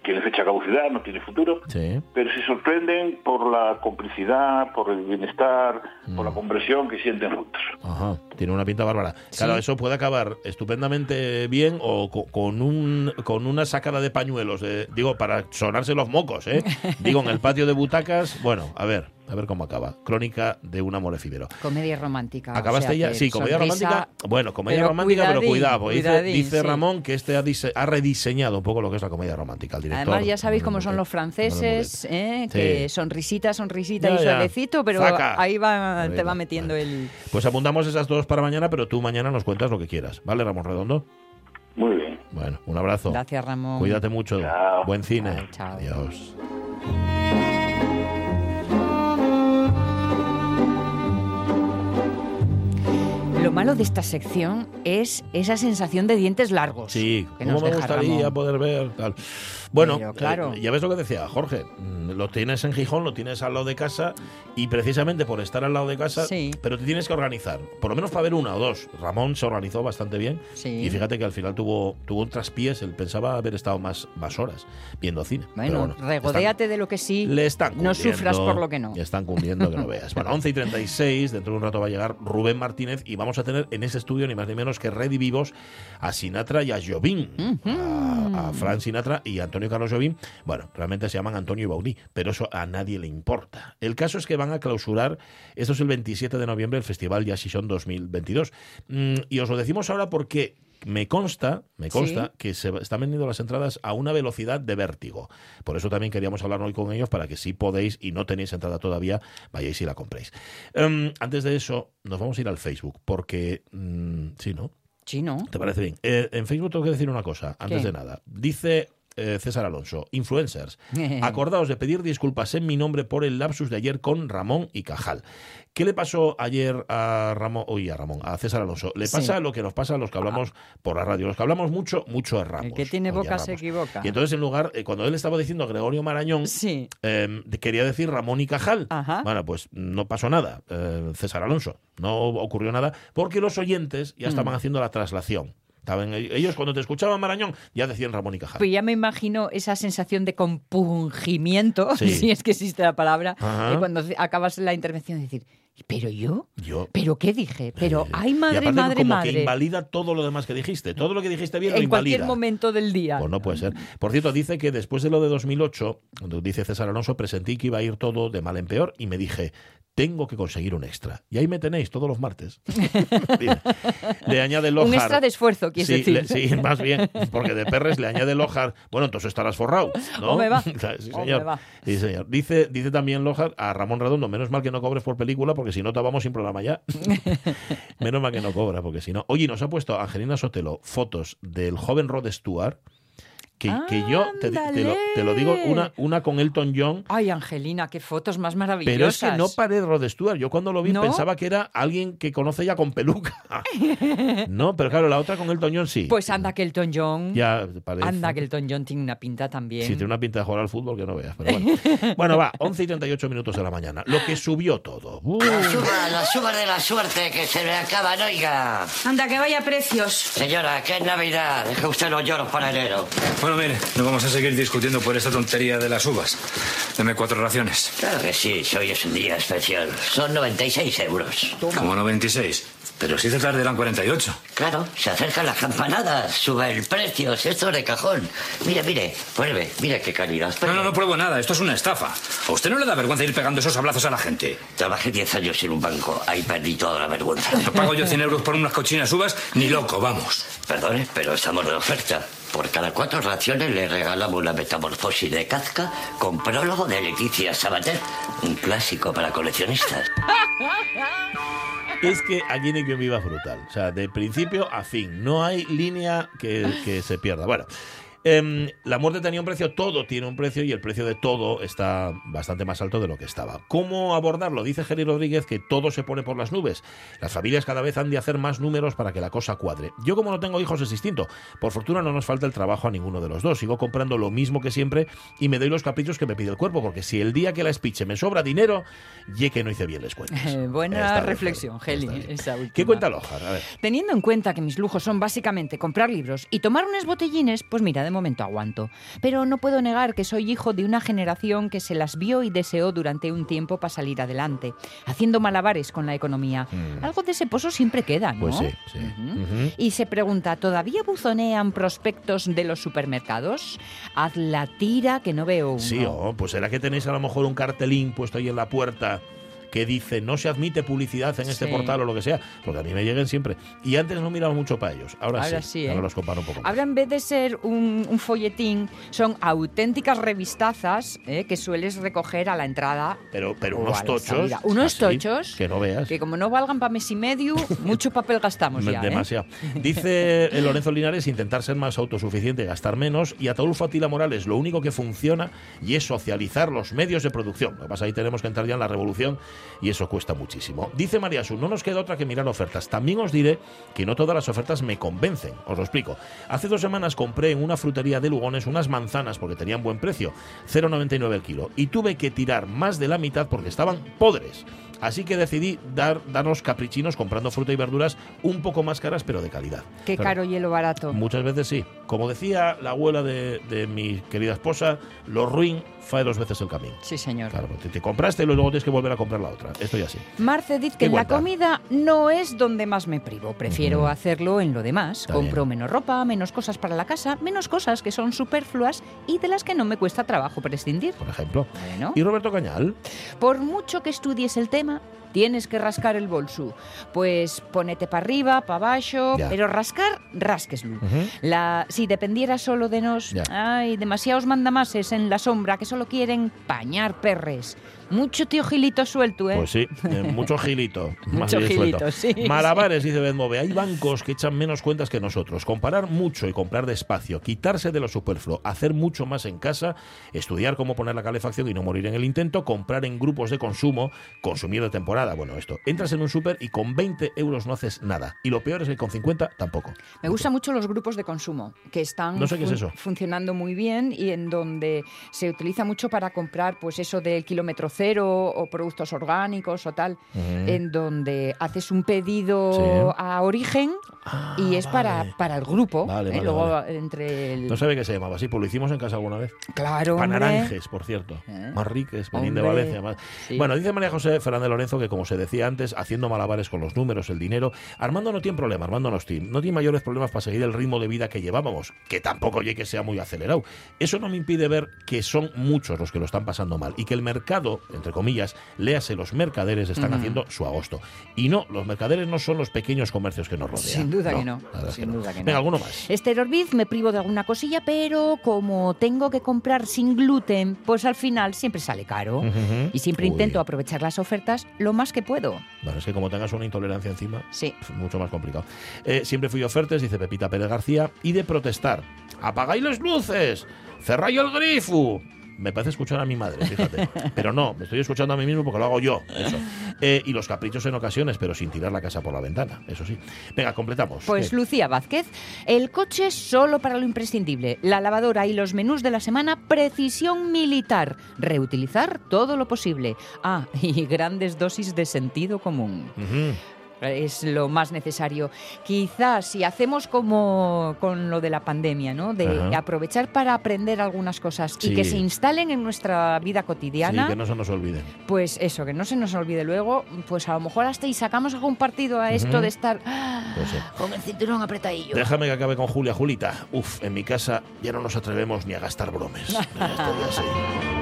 tiene fecha de caducidad, no tiene futuro, Sí. pero se sorprenden por la complicidad, por el bienestar, por Mm. la compresión que sienten juntos. Ajá, tiene una pinta bárbara. Claro, eso puede acabar estupendamente bien o co- con un con una sacada de pañuelos, de- digo, para sonarse los mocos, ¿eh? Digo, en el patio de butacas, bueno, a ver, a ver cómo acaba. Crónica de un amor efímero. Comedia romántica. o ¿Acabaste sea ya? Sí, comedia sonrisa- romántica. Bueno, comedia pero romántica, pero cuidado. dice, cuidadín, dice sí. Ramón que este ha, dise- ha rediseñado un poco lo que es la comedia romántica. El director. Además, ya sabéis cómo son los franceses, ¿eh? Sí. que sonrisita, sonrisita Ya, y suavecito, pero Zaca. ahí va, te va metiendo Vale. el... Pues apuntamos esas dos para mañana, pero tú mañana nos cuentas lo que quieras. ¿Vale, Ramón Redondo? Muy bien. Bueno, un abrazo. Gracias, Ramón. Cuídate mucho. Chao. Buen cine. Chao. Adiós. Lo malo de esta sección es esa sensación de dientes largos. Sí, que ¿cómo nos me deja gustaría Ramón. poder ver tal? Bueno, Pero, claro. eh, ya ves lo que decía Jorge, mm, lo tienes en Gijón, lo tienes al lado de casa y precisamente por estar al lado de casa, Sí. pero te tienes que organizar, por lo menos para ver una o dos. Ramón se organizó bastante bien Sí. y fíjate que al final tuvo, tuvo un traspiés, él pensaba haber estado más, más horas viendo cine. Bueno, bueno, regodéate de lo que sí. le están no sufras por lo que no. Le están cumpliendo que no veas. Bueno, 11 y 36, dentro de un rato va a llegar Rubén Martínez y vamos a tener en ese estudio ni más ni menos que redivivos a Sinatra y a Jobim. a, a Frank Sinatra y a Antonio Carlos Jobim. Bueno, realmente se llaman Antonio y Baudí, pero eso a nadie le importa. El caso es que van a clausurar, esto es el 27 de noviembre, el Festival Session 2022. Mm, y os lo decimos ahora porque me consta, me consta Sí. que se están vendiendo las entradas a una velocidad de vértigo. Por eso también queríamos hablar hoy con ellos para que si podéis y no tenéis entrada todavía, vayáis y la compréis. Em, antes de eso, nos vamos a ir al Facebook porque, mm, sí, ¿no? Sí, ¿no? ¿Te parece bien? Eh, en Facebook tengo que decir una cosa, antes ¿Qué? de nada. Dice eh, César Alonso, influencers, acordaos de pedir disculpas en mi nombre por el lapsus de ayer con Ramón y Cajal. ¿Qué le pasó ayer a Ramón, oye, a Ramón, a César Alonso? Le Sí. pasa lo que nos pasa a los que hablamos por la radio. Los que hablamos mucho, mucho erramos. El que tiene boca se equivoca. Y entonces, en lugar, eh, cuando él estaba diciendo a Gregorio Marañón, Sí. eh, quería decir Ramón y Cajal. Ajá. Bueno, pues no pasó nada, eh, César Alonso. No ocurrió nada porque los oyentes ya estaban Mm. haciendo la traslación. Estaban, ellos cuando te escuchaban Marañón ya decían Ramón y Cajal. Pues ya me imagino esa sensación de compungimiento, Sí. si es que existe la palabra, de cuando acabas la intervención de decir, ¿pero yo? Yo. ¿Pero qué dije? Pero, eh, ay, y madre, aparte madre, como madre. que invalida todo lo demás que dijiste. Todo lo que dijiste bien lo En cualquier invalida. momento del día. Pues no puede ser. Por cierto, dice que después de lo de 2008, cuando dice César Alonso, presentí que iba a ir todo de mal en peor y me dije, tengo que conseguir un extra. Y ahí me tenéis todos los martes. Le añade Lojar. Un extra de esfuerzo, quieres sí, decir. le- sí, más bien, porque de perres le añade Lojar. Bueno, entonces estarás forrado, ¿no? Va. sí, señor. va. Sí, señor. Dice, dice también Lojar a Ramón Redondo, menos mal que no cobres por película, porque si no te vamos sin programa ya. menos mal que no cobra, porque si no. Oye, nos ha puesto Angelina Sotelo fotos del joven Rod Stewart. Que, que yo te, te lo, te lo digo, una, una con Elton John, Ay, Angelina, qué fotos más maravillosas. pero es que no paré Rod Stewart. Yo cuando lo vi ¿No? pensaba que era alguien que conoce ya con peluca. no, pero claro, la otra con Elton John sí. Pues anda que Elton John. ya parece. Anda que Elton John tiene una pinta también. Sí, tiene una pinta de jugar al fútbol que no veas. Pero bueno. bueno, va, 11 y 38 minutos de la mañana. Lo que subió todo. Uh, Las uvas, las uvas de la suerte que se me acaban, oiga. Anda, que vaya precios. Señora, que es Navidad. Deje usted los lloros para enero. Bueno, mire, no vamos a seguir discutiendo por esta tontería de las uvas. Deme cuatro raciones. Claro que sí, hoy es un día especial. Son 96 euros. Como 96. Pero si esta tarde eran 48. Claro, se acercan las campanadas, sube el precio, esto es de cajón. Mire, mire, pruebe, mire qué calidad. No, no, no pruebo nada. Esto es una estafa. ¿A usted no le da vergüenza ir pegando esos sablazos a la gente? Trabajé 10 años en un banco, ahí perdí toda la vergüenza. No pago yo 100 euros por unas cochinas uvas, ni loco, vamos. Perdone, pero estamos de oferta. Por cada cuatro raciones le regalamos la metamorfosis de Kafka con prólogo de Leticia Sabater, un clásico para coleccionistas. Es que ni quien viva brutal. O sea, de principio a fin. No hay línea que, que se pierda. Bueno. Em, la muerte tenía un precio, todo tiene un precio y el precio de todo está bastante más alto de lo que estaba. ¿Cómo abordarlo? Dice Jerry Rodríguez que todo se pone por las nubes. Las familias cada vez han de hacer más números para que la cosa cuadre. Yo como no tengo hijos es distinto. Por fortuna no nos falta el trabajo a ninguno de los dos. Sigo comprando lo mismo que siempre y me doy los caprichos que me pide el cuerpo, porque si el día que la espiche me sobra dinero, ye que no hice bien les cuentas. Eh, buena Está reflexión. Heli, esa última. ¿Qué cuenta Lojar? A ver. Teniendo en cuenta que mis lujos son básicamente comprar libros y tomar unos botellines, pues mira, de momento aguanto. Pero no puedo negar que soy hijo de una generación que se las vio y deseó durante un tiempo para salir adelante, haciendo malabares con la economía. Algo de ese pozo siempre queda, ¿no? Mm. Pues sí, sí. Y se pregunta, ¿todavía buzonean prospectos de los supermercados? Haz la tira que no veo uno. Sí, oh, pues será que tenéis a lo mejor un cartelín puesto ahí en la puerta que dice no se admite publicidad en este Sí. portal o lo que sea, porque a mí me lleguen siempre. Y antes no miraba mucho para ellos, ahora, Ahora sí, sí, ¿eh? ahora los comparo un poco más. Ahora en vez de ser un, un folletín, son auténticas revistazas ¿eh? que sueles recoger a la entrada. Pero, pero unos a tochos. Unos así, tochos Que no veas. Que como no valgan para mes y medio, mucho papel gastamos ya. ¿eh? Demasiado. Dice Lorenzo Linares intentar ser más autosuficiente, gastar menos. Y Ataulfo Atila Morales, lo único que funciona y es socializar los medios de producción. Lo que pasa ahí tenemos que entrar ya en la revolución y eso cuesta muchísimo. Dice María Su, no nos queda otra que mirar ofertas. También os diré que no todas las ofertas me convencen. Os lo explico. Hace dos semanas compré en una frutería de Lugones unas manzanas porque tenían buen precio, 0,99 el kilo, y tuve que tirar más de la mitad porque estaban podres. Así que decidí dar, darnos caprichinos comprando fruta y verduras un poco más caras, pero de calidad. Qué Claro, caro hielo barato. Muchas veces sí. Como decía la abuela de, de mi querida esposa, lo ruin fae dos veces el camino. Sí, señor. Claro, te, te compraste y luego tienes que volver a comprar la otra. Esto ya sí. Marce dice ¿Qué que en la comida no es donde más me privo. Prefiero hacerlo en lo demás. Está Compro bien. menos ropa, menos cosas para la casa, menos cosas que son superfluas y de las que no me cuesta trabajo prescindir. Por ejemplo. Bueno, Y Roberto Cañal, por mucho que estudies el tema, tienes que rascar el bolso. Pues ponete para arriba, para abajo, Ya. pero rascar, rasqueslo. Ujú. La, si dependiera solo de nos, Ya. hay demasiados mandamases en la sombra que solo quieren pañar perres. Mucho tío gilito suelto, ¿eh? pues sí, eh, mucho gilito. más Mucho bien gilito, suelto. sí, Malabares, dice Bedmove. Hay bancos que echan menos cuentas que nosotros. Comparar mucho y comprar despacio, quitarse de lo superfluo, hacer mucho más en casa, estudiar cómo poner la calefacción y no morir en el intento, comprar en grupos de consumo, consumir de temporada. Bueno, esto. Entras en un súper y con 20 euros no haces nada. Y lo peor es que con 50 tampoco. Me gustan mucho los grupos de consumo, que están No sé qué es fun- eso. funcionando muy bien y en donde se utiliza mucho para comprar, pues eso del kilómetro cero o productos orgánicos o tal, en donde haces un pedido Sí. a origen y es vale. para, para el grupo. Vale, ¿eh? vale, Luego entre el... No sabe qué se llamaba así, pues lo hicimos en casa alguna vez. Claro. Panaranjes, por cierto. ¿Eh? Más riques, venían de Valencia. más- sí. Bueno, dice María José Fernández Lorenzo que, como se decía antes, haciendo malabares con los números, el dinero, Armando no tiene problema, Armando no tiene, no tiene mayores problemas para seguir el ritmo de vida que llevábamos, que tampoco oye que sea muy acelerado. Eso no me impide ver que son muchos los que lo están pasando mal y que el mercado, entre comillas, léase, los mercaderes están haciendo su agosto. Y no, los mercaderes no son los pequeños comercios que nos rodean. Sin duda que no, es sin duda que no. Venga, alguno más. Esther Orbiz, me privo de alguna cosilla, pero como tengo que comprar sin gluten, pues al final siempre sale caro. Y siempre Uy. intento aprovechar las ofertas lo más que puedo. Bueno, es que como tengas una intolerancia encima, Sí. pf, mucho más complicado. Eh, siempre fui ofertes, dice Pepita Pérez García, y de protestar. ¡Apagáis las luces! ¡Cerráis el grifo! Me parece escuchar a mi madre, fíjate. Pero no, me estoy escuchando a mí mismo porque lo hago yo. Eso. Eh, y los caprichos en ocasiones, pero sin tirar la casa por la ventana, eso sí. Venga, completamos. Pues. Lucía Vázquez, el coche solo para lo imprescindible, la lavadora y los menús de la semana, precisión militar, reutilizar todo lo posible. Ah, y grandes dosis de sentido común. Es lo más necesario. Quizás si hacemos como con lo de la pandemia, ¿no? De Ajá. aprovechar para aprender algunas cosas Sí. y que se instalen en nuestra vida Sí, cotidiana, que no se nos olviden. pues eso, que no se nos olvide luego, pues a lo mejor hasta y sacamos algún partido a esto de estar ah, Pues sí. con el cinturón apretadillo. Déjame que acabe con Julia Julita. Uf, en mi casa ya no nos atrevemos ni a gastar bromes.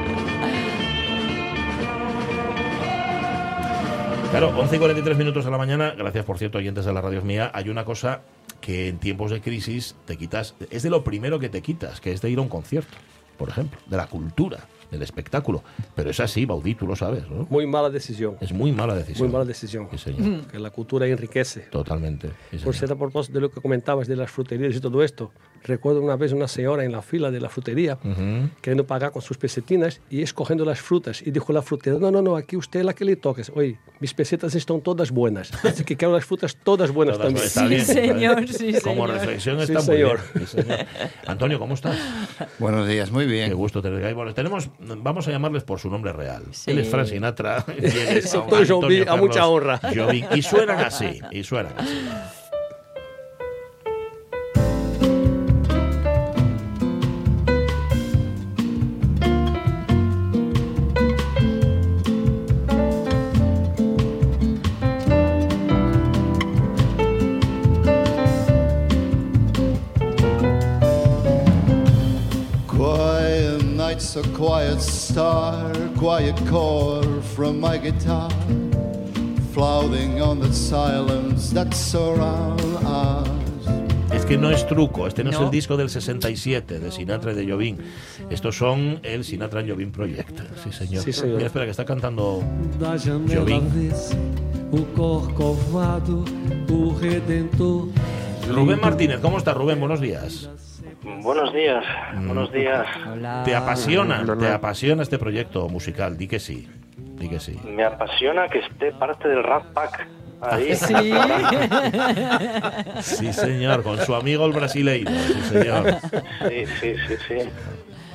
Claro, 11 y 43 minutos de la mañana. Gracias, por cierto, oyentes de la radio mía. Hay una cosa que en tiempos de crisis te quitas. Es de lo primero que te quitas, que es de ir a un concierto, por ejemplo, de la cultura, del espectáculo. Pero es así, Baudí, tú lo sabes, ¿no? Muy mala decisión. Es muy mala decisión. Muy mala decisión. Sí, señor. Que la cultura enriquece. Totalmente. sí, Por ser a propósito de lo que comentabas de las fruterías y todo esto, recuerdo una vez una señora en la fila de la frutería Ujú. queriendo pagar con sus pesetinas y escogiendo las frutas. Y dijo la frutera, no, no, no, aquí usted la que le toques. Oye, mis pesetas están todas buenas. Así que quiero las frutas todas buenas Todas también. está Sí, bien, señor, sí, bien. Como señor. reflexión Sí, está muy señor. bien. Sí, señor. Antonio, ¿cómo estás? Buenos días, muy Qué bien. gusto tener ahí. Bueno, tenemos, vamos a llamarles por su nombre real. Sí. Él es Frank Sinatra. y él es Antonio Jobim, a Carlos mucha honra. Jobim. Y suenan así, y suenan así. nights, a quiet star, quiet chord from my guitar, floating on the silence that surround us. Es que no es truco, este no, es No. el disco del 67 de Sinatra y de Jobim. Estos son el Sinatra and Jobim Project. Sí, señor. Sí, señor. Mira, espera, que está cantando Jobim. Rubén Martínez, ¿cómo estás, Rubén? Buenos días. Buenos días, buenos días. Hola. ¿Te apasiona, te apasiona este proyecto musical? Di que sí. di que sí. Me apasiona que esté parte del Rat Pack. Ahí. Sí, señor, con su amigo el brasileiro, sí, señor. Sí, sí, sí, sí.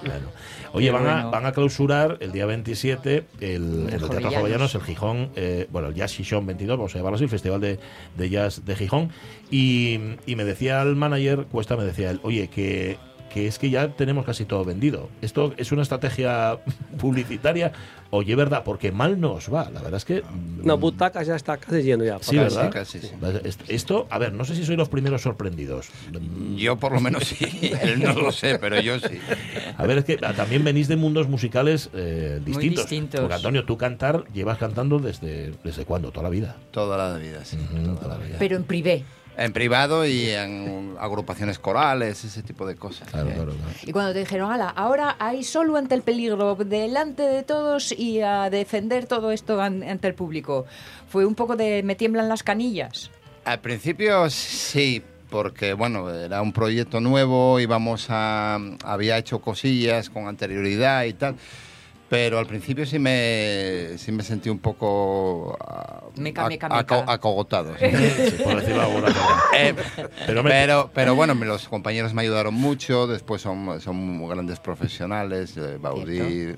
Claro. Oye, van, a, van a clausurar el día 27 el, el Teatro Jovellanos. Jovellanos, el Gijón, eh, bueno, el Jazz Gijón 22, vamos a llamarlo así, el Festival de, de Jazz de Gijón. Y, y me decía el manager, Cuesta, me decía él, oye, que, que es que ya tenemos casi todo vendido. ¿Esto es una estrategia publicitaria? Oye, ¿verdad? Porque mal nos va. La verdad es que... mm, No, butaca ya está casi lleno ya. Sí, ¿verdad? casi, sí. Esto- a ver, no sé si sois los primeros sorprendidos. Yo por lo menos sí, él no lo sé, pero yo sí. A ver, es que ah, también venís de mundos musicales eh, distintos. distintos. Porque Antonio, tú cantar, llevas cantando desde, ¿desde cuándo? ¿Toda la vida? Toda la vida, sí. toda la vida. Pero en privé. En privado y en agrupaciones corales, ese tipo de cosas. Claro, ¿eh? claro, Y cuando te dijeron, ala, ahora hay solo ante el peligro, delante de todos y a defender todo esto an- ante el público, fue un poco de me tiemblan las canillas. Al principio sí, porque bueno, era un proyecto nuevo, íbamos a. había hecho cosillas con anterioridad y tal. Pero al principio sí me, sí me sentí un poco ah, Meca, meca, meca. aco- acogotado. sí. Sí, por decirlo de alguna. Eh, Pero pero, pero, bueno, los compañeros me ayudaron mucho, después son, son grandes profesionales, eh, Baudí,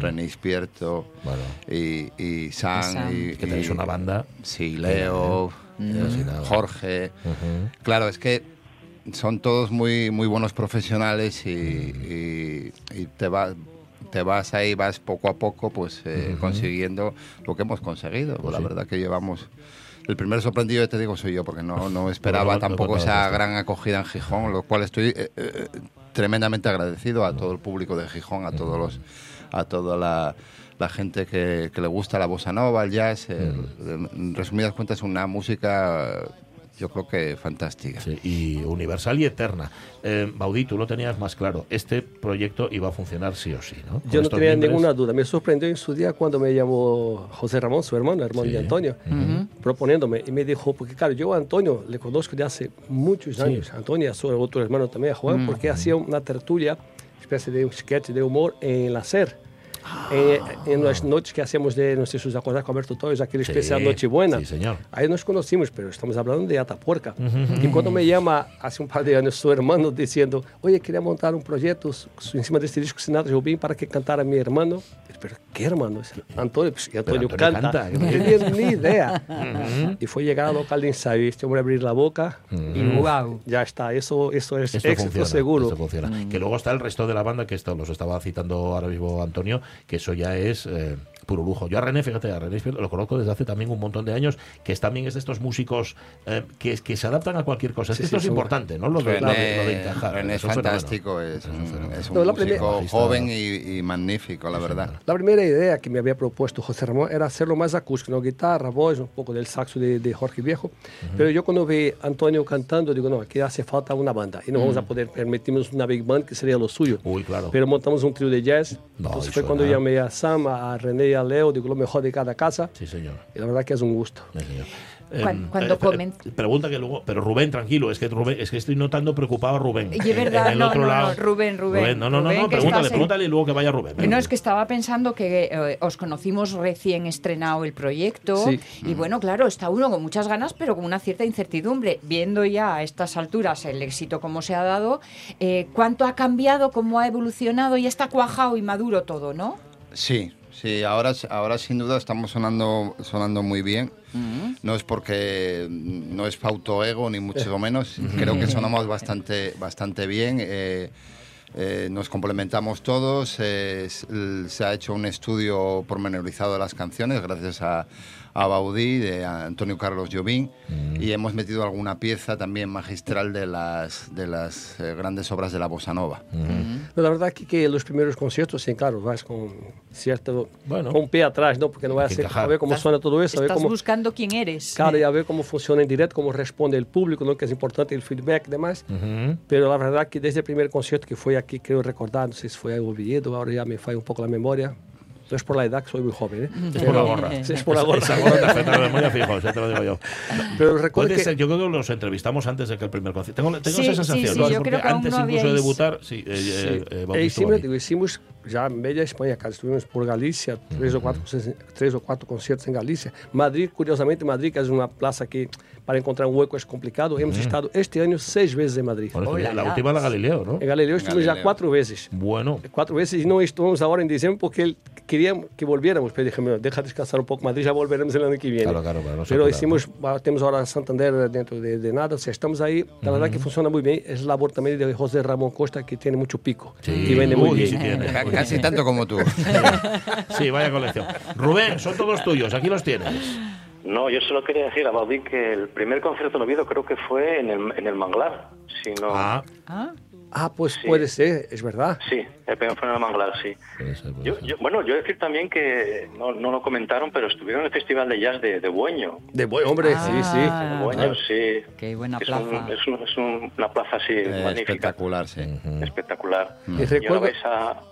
René Ispierto y, y San. Y, Que tenéis y- una banda. Sí, Leo, Mm. eh. Jorge. Claro, es que son todos muy, muy buenos profesionales y, y- y te vas te vas ahí, vas poco a poco, pues eh, consiguiendo lo que hemos conseguido. Pues la sí. verdad que llevamos... El primer sorprendido, ya te digo, soy yo, porque no, no esperaba no- tampoco esa gran acogida en Gijón, lo cual estoy eh, eh, tremendamente agradecido a todo el público de Gijón, a todos los, a toda la, la gente que, que le gusta la bossa nova, el jazz. el- en resumidas cuentas, una música, yo creo que fantástica. Sí, y universal y eterna. Eh, Baudí, tú lo tenías más claro. Este proyecto iba a funcionar sí o sí, ¿no? Con Yo no tenía miembros. ninguna duda. Me sorprendió en su día cuando me llamó José Ramón, su hermano, hermano Sí. de Antonio, proponiéndome. Y me dijo, porque claro, yo a Antonio le conozco de hace muchos Sí. años. Antonio, a su otro hermano también, a Juan, Mm. porque hacía una tertulia, especie de un sketch de humor en la SER. En, en las noches que hacíamos de, no sé si os acordáis, con Alberto Torres, aquel Sí, especial Nochebuena. sí, señor. Ahí nos conocimos, pero estamos hablando de Atapuerca. Ujú. Y cuando me llama hace un par de años su hermano diciendo, oye, quería montar un proyecto encima de este disco Sinatra Jobim para que cantara mi hermano. Pero, ¿qué hermano? Antonio, pues, y Antonio, Antonio canta. No ¿qué tenía ni idea. Ujú. y fue llegar al local de ensayo y este hombre abrir la boca y Ujú. wow, ya está. Eso, eso es Esto éxito funciona, seguro. esto funciona. Que luego está el resto de la banda, que esto los estaba citando ahora mismo Antonio, que eso ya es eh, puro lujo. Yo a René, fíjate, a René lo conozco desde hace también un montón de años, que es también es de estos músicos eh, que, que se adaptan a cualquier cosa. Sí, que sí, esto es importante, ¿no? Lo de, lo de- lo de encajar. René es fantástico, es un, es un No, la músico joven y, y magnífico, la verdad. La primera idea que me había propuesto José Ramón era hacerlo más acústico, ¿no? guitarra, voz, un poco del saxo de, de Jorge Viejo. Pero yo cuando vi a Antonio cantando, digo, no, aquí hace falta una banda. Y no vamos a poder permitirnos una big band, que sería lo suyo. Uy, claro. Pero montamos un trío de jazz. No, Entonces fue cuando llamé a Sam, a René Leo, digo, lo mejor de cada casa. Sí, señor. Y la verdad que es un gusto. Sí, señor. Cuan- Em, cuando eh, comen- Pregunta que luego, pero Rubén, tranquilo, es que Rubén, es que estoy notando preocupado a Rubén. Y es verdad, en el no, otro no, lado. no, Rubén, Rubén. No, no, no, Rubén, no, que pregúntale, pregúntale y luego que vaya Rubén. No, es que estaba pensando que eh, os conocimos recién estrenado el proyecto Sí. y bueno, claro, está uno con muchas ganas, pero con una cierta incertidumbre. Viendo ya a estas alturas el éxito como se ha dado, eh, ¿cuánto ha cambiado, cómo ha evolucionado y está cuajado y maduro todo, no? Sí, sí, ahora, ahora sin duda estamos sonando, sonando muy bien. No es porque no es autoego ni mucho menos. Creo que sonamos bastante, bastante bien. eh, eh, nos complementamos todos. eh, se ha hecho un estudio pormenorizado de las canciones gracias a, a Baudí, de Antonio Carlos Jobim, y hemos metido alguna pieza también magistral de las, de las eh, grandes obras de la bossa nova. Pero la verdad que, que los primeros conciertos, sí, claro, vas con cierto, Bueno. con un pie atrás, ¿no? Porque no vas a, a ver cómo Estás- suena todo eso, a ver Estás cómo, buscando quién eres. Claro, y a ver cómo funciona en directo, cómo responde el público, ¿no? que es importante el feedback y demás. Ujú. Pero la verdad que desde el primer concierto que fue aquí, creo recordar, no sé si fue algo Oviedo, ahora ya me falla un poco la memoria. No es por la edad, soy muy joven, ¿eh? Es por la gorra. Sí, es por la gorra. Esa gorra te afecta la memoria, fijo, ya te lo digo yo. Pero recuerdo Puede que- ser, yo creo que los entrevistamos antes de que el primer concierto. Tengo, tengo Sí, esa sensación, sí, sí, ¿no? yo Porque creo que aún antes no incluso de debutar, sí, eh, Sí. eh, eh, digo, hicimos já media Espanha, cara. Estivemos por Galícia, três, ou quatro, três ou quatro concertos em Galícia. Madrid, curiosamente, Madrid, que é uma praça que para encontrar um hueco é complicado. Hemos estado este ano seis vezes em Madrid. Ya- la última la Galileo, ¿no? Em Galileu estivemos já Galileu. quatro vezes. Bueno, Quatro vezes e não estamos agora em dezembro porque queríamos que volviéramos. Pero dije, "Meu, deja descansar um pouco Madrid, já volveremos no ano que vem. Claro, claro, no Pero hicimos, temos agora Santander dentro de, de nada, o sea, estamos aí. La verdad que funciona muy bien. Es labor también de José Ramón Costa, que tiene mucho pico Sí. y vende muy Uy, Casi tanto como tú. sí, vaya colección. Rubén, son todos tuyos, aquí los tienes. No, yo solo quería decir a Baudí que el primer concierto en Oviedo creo que fue en el, en el Manglar. Si no, Ah, Ah, Ah, pues Sí. puede ser, es verdad. Sí, el primer fue en el Manglar, sí. puede ser, puede Yo, ser. yo- bueno, yo decir también que no, no lo comentaron, pero estuvieron en el Festival de Jazz de, de Bueño. De buen hombre, Ah. sí, De sí. Bueño, Claro. sí. qué buena Es, un- plaza. es, un- es un- una plaza así Eh, magnífica, espectacular, sí. espectacular. Y Y ahora recuerdo, a...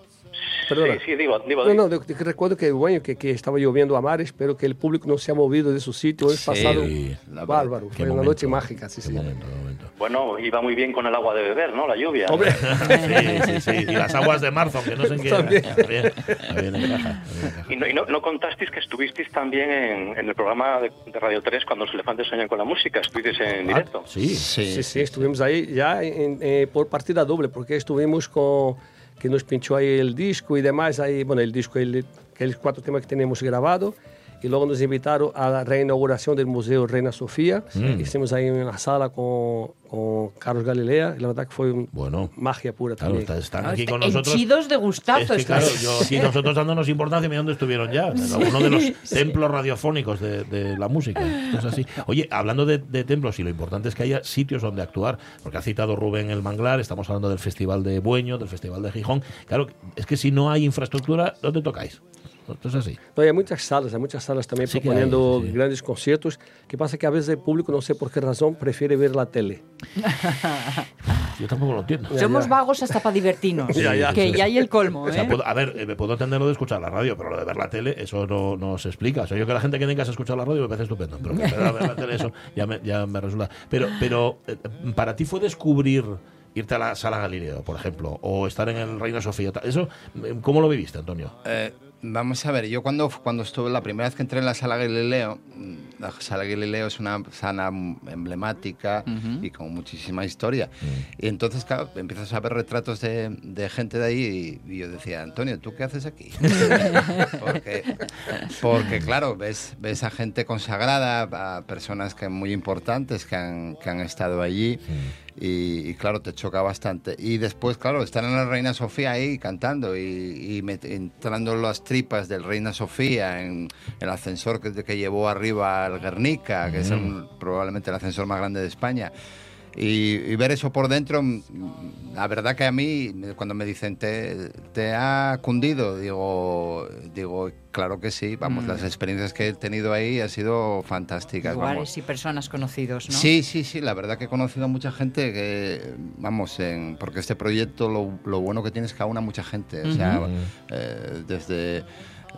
Perdona. Sí, sí, digo, digo, no, no, de- de que recuerdo que bueno, que, que estaba lloviendo a mares, pero que el público no se ha movido de su sitio. Es Sí, pasado bárbaro. Fue una momento, noche mágica, sí, sí. momento, momento. Bueno, iba muy bien con el agua de beber, ¿no? La lluvia. Hombre, Sí, sí, sí. Y las aguas de marzo, aunque no sé en qué. También. También. Y no, y no, no contasteis que estuvisteis también en, en el programa de, de Radio 3 cuando los elefantes sueñan con la música. Estuvisteis en directo. Ah, Sí. sí, sí, estuvimos ahí ya en- eh, por partida doble, porque estuvimos con que nos pinchó ahí el disco y demás, ahí, bueno, el disco, el, aqueles cuatro temas que tenemos grabado. Y luego nos invitaron a la reinauguración del Museo Reina Sofía. Hicimos ahí una sala con, con Carlos Galilea. Y la verdad que fue un- Bueno. magia pura Claro, también. está- están Ah, aquí con nosotros. henchidos de gustazo Es que, claro, yo nosotros dándonos importancia, mira dónde estuvieron ya. En uno de los templos radiofónicos de, de la música. Esto es así. Oye, hablando de, de templos, y lo importante es que haya sitios donde actuar, porque ha citado Rubén el Manglar, estamos hablando del Festival de Bueño, del Festival de Gijón. Claro, es que si no hay infraestructura, ¿dónde tocáis? Esto es así. No, hay muchas salas, hay muchas salas también Sí que proponiendo hay, sí. grandes conciertos. que pasa que a veces el público, no sé por qué razón, prefiere ver la tele. Yo tampoco lo entiendo. Ya, Somos ya. vagos hasta para divertirnos. Ya, ya. Que ya hay el colmo, O sea, ¿eh? puedo- a ver, eh, me puedo entender lo de escuchar la radio, pero lo de ver la tele, eso no, no se explica. O sea, yo que la gente que tenga a escuchar la radio me parece estupendo, pero que ver la tele, eso ya me, ya me resulta. Pero, pero eh, para ti fue descubrir irte a la sala Galileo, por ejemplo, o estar en el Reina Sofía. Eso, eh, ¿cómo lo viviste, Antonio? Eh, vamos a ver, yo cuando, cuando estuve, la primera vez que entré en la sala Galileo, mm, la sala Galileo es una sala mm, emblemática y con muchísima historia. Y entonces, claro, empiezas a ver retratos de, de gente de ahí y, y yo decía, Antonio, ¿tú qué haces aquí? porque, claro, ves, ves a gente consagrada, a personas que muy importantes que han, que han estado allí. Y, y, claro, te choca bastante. Y después, claro, estar en la Reina Sofía ahí cantando y, y met- entrando en las tripas del Reina Sofía, en el ascensor que, que llevó arriba al Guernica, que es el- probablemente el ascensor más grande de España. Y, y ver eso por dentro, la verdad que a mí, cuando me dicen, ¿te, te ha cundido? Digo, digo, claro que sí. Vamos, Mm. las experiencias que he tenido ahí han sido fantásticas. vamos. Lugares y personas conocidos, ¿no? Sí, sí, sí, la verdad que he conocido a mucha gente que, vamos, en, porque este proyecto lo, lo bueno que tiene es que aúna mucha gente, o sea, eh, desde,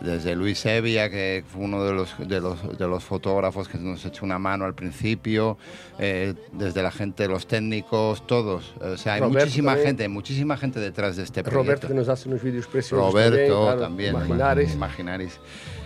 desde Luis Evia, que fue uno de los, de, los, de los fotógrafos que nos echó una mano al principio, eh, desde la gente, los técnicos, todos, o sea, hay Roberto muchísima también. gente, muchísima gente detrás de este proyecto. Roberto que nos hace unos vídeos preciosos. Roberto claro, también, Imaginares. Imaginaris.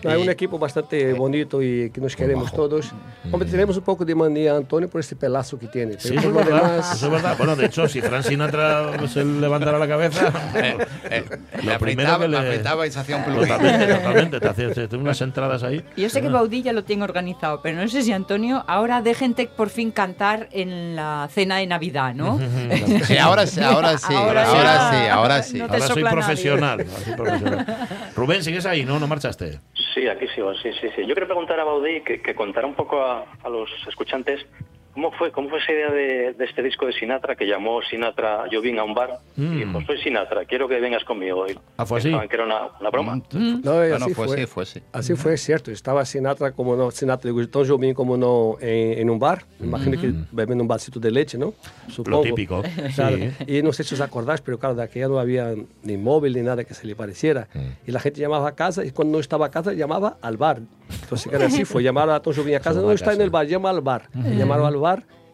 No, hay un equipo bastante bonito y que nos queremos bajo. todos. Hombre, tenemos un poco de manía Antonio por este pelazo que tiene. Sí, Pero eso es lo demás, Eso es verdad. Bueno, de hecho, si Fran Sinatra se levantara la cabeza, Eh, lo me primero afeitaba, que le. afeitaba y se hacía un peluquín. Totalmente, totalmente. Te hacías te- te- unas entradas ahí. Yo sé que Baudí ya lo tiene organizado, pero no sé si Antonio ahora dejen por fin cantar en la cena de Navidad, ¿no? Sí, ahora sí, ahora sí, Ahora ahora, sí, ahora sí. no Ahora soy profesional. ahora soy profesional. Rubén, ¿sigues ahí? No, no marchaste. Sí, aquí sigo, sí, sí, sí. Yo quiero preguntar a Baudí que, que contara un poco a, a los escuchantes cómo fue, cómo fue esa idea de, de este disco de Sinatra que llamó Sinatra, yo vine a un bar y Mm. dijo, soy Sinatra, quiero que vengas conmigo. Y Ah, fue así. pensaban que era una, una broma. No, y Bueno, así fue fue. así, fue así. Así fue, cierto. Estaba Sinatra como no, Sinatra de Tom Jobim como no en, en un bar. Imagino que bebiendo un vasito de leche, ¿no? Supongo. típico, Claro. sí. Y no sé si os acordáis, pero claro, de aquella no había ni móvil ni nada que se le pareciera. Y la gente llamaba a casa y cuando no estaba a casa llamaba al bar. Entonces, que era así, fue llamar a Tom Jobim a casa, no está en el bar, llama al bar. Y llamaron al bar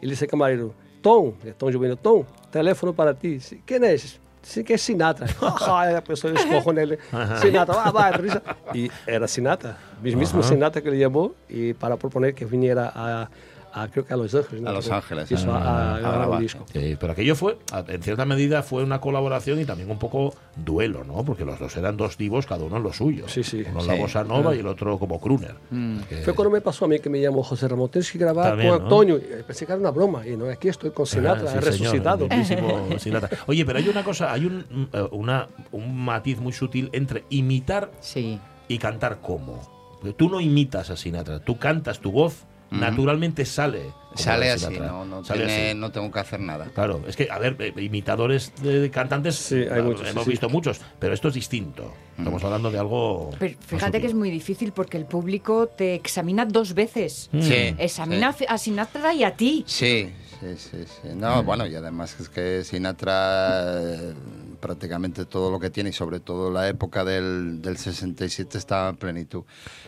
y le dice al camarero, Tom, é Tom Jobim, Tom, teléfono para ti. Sí, ¿Quién es? sí que es Sinatra. Ay, la persona escoge él. Sinatra, va, va, risa. Y era Sinatra, mismo Ajá. Sinatra que le llamó y para proponer que viniera a, a, creo que a Los Ángeles. ¿no? A Los Ángeles, Hizo ah, a, a grabar un disco. Sí, pero aquello fue, a- en cierta medida, fue una colaboración y también un poco duelo, ¿no? Porque los dos eran dos divos, cada uno en lo suyo. Sí, sí. Uno en la Sí. bossa nova Ah. y el otro como crooner. Que- Fue cuando me pasó a mí que me llamó José Ramón, tienes que grabar También, con ¿no? Antonio. Y Pensé que era una broma. Y no, aquí estoy con Sinatra, Ah, he sí, señor, resucitado. mismísimo Sinatra. Oye, pero hay una cosa, hay un, mm, eh, una, un matiz muy sutil entre imitar y cantar como. Tú no imitas a Sinatra, tú cantas, tu voz Naturalmente sale. Sale así, no, no, Sale tiene- así. no tengo que hacer nada. Claro, es que, a ver, eh, imitadores de cantantes hay muchos, sí, hemos sí. visto muchos, pero esto es distinto. Estamos hablando de algo. Pero fíjate que es muy difícil porque el público te examina dos veces. Sí, Examina a Sinatra y a ti. Sí, sí, sí, sí. No, bueno, y además es que Sinatra eh, prácticamente todo lo que tiene y sobre todo la época del, del 67 estaba en plenitud.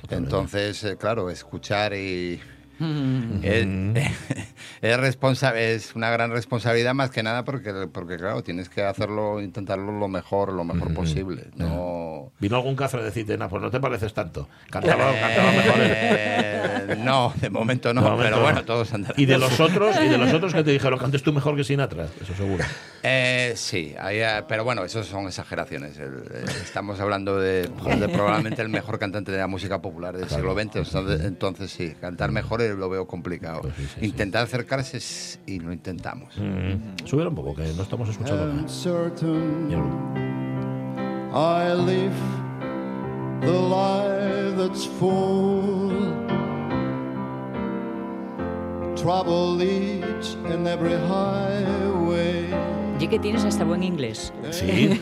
Entonces, eh, claro, escuchar y... Es, es, responsa- es una gran responsabilidad más que nada porque, porque claro, tienes que hacerlo, intentarlo lo mejor, lo mejor posible. No, ¿Vino algún cafre a decirte, no, pues no te pareces tanto? Cantaba, cantaba mejor. él". Eh, no, de momento no, De momento pero no. bueno, todos andarán. Y de los otros, y de los otros que te dijeron, cantes tú mejor que Sinatra, eso seguro. Eh, sí, hay, eh, pero bueno, eso son exageraciones. El- eh, estamos hablando de, de probablemente el mejor cantante de la música popular del siglo XX. entonces sí, cantar mejor eh, lo veo complicado. Intentar acercarse y lo intentamos. Mm. Subir un poco, que no estamos escuchando and nada. I live the life that's full. Trouble each and every highway Y que tienes hasta buen inglés. Sí.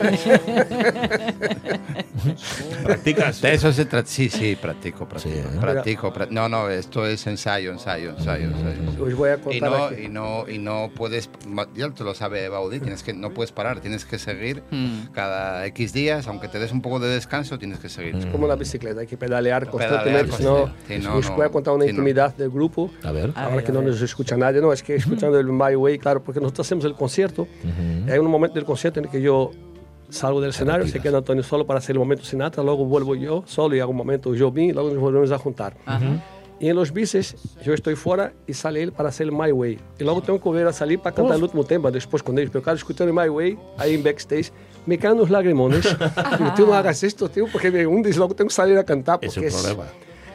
¿Practicas? De eso se trata. Sí, sí, practico, practico. ¿eh? practico pra- no, no, esto es ensayo, ensayo, ensayo. ensayo. Os voy a Y contar no, aquí. y no, y no puedes, ya te lo sabe Baudí, tienes que, no puedes parar, tienes que seguir Mm. cada X días, aunque te des un poco de descanso, tienes que seguir. Como la bicicleta, hay que pedalear constantemente, no. Sí, no, os no, voy a contar una sí, no. intimidad del grupo. A ver. A Ahora ver, que a no nos escucha nadie, no, es que escuchando el My Way, claro, porque nosotros hacemos el concierto, y hay un momento del concierto en el que yo salgo del escenario, se queda Antonio solo para hacer el momento Sinatra, luego vuelvo yo solo y hago un momento Jobim, y luego nos volvemos a juntar. Y en los bices, yo estoy fuera y sale él para hacer el My Way. Y luego tengo que volver a salir para cantar el último tema después con ellos. Pero claro, escuchando el My Way, ahí en backstage, me caen los lagrimones. Digo, tío, no hagas esto, tío, porque me hundes. Luego tengo que salir a cantar. Es Porque el problema.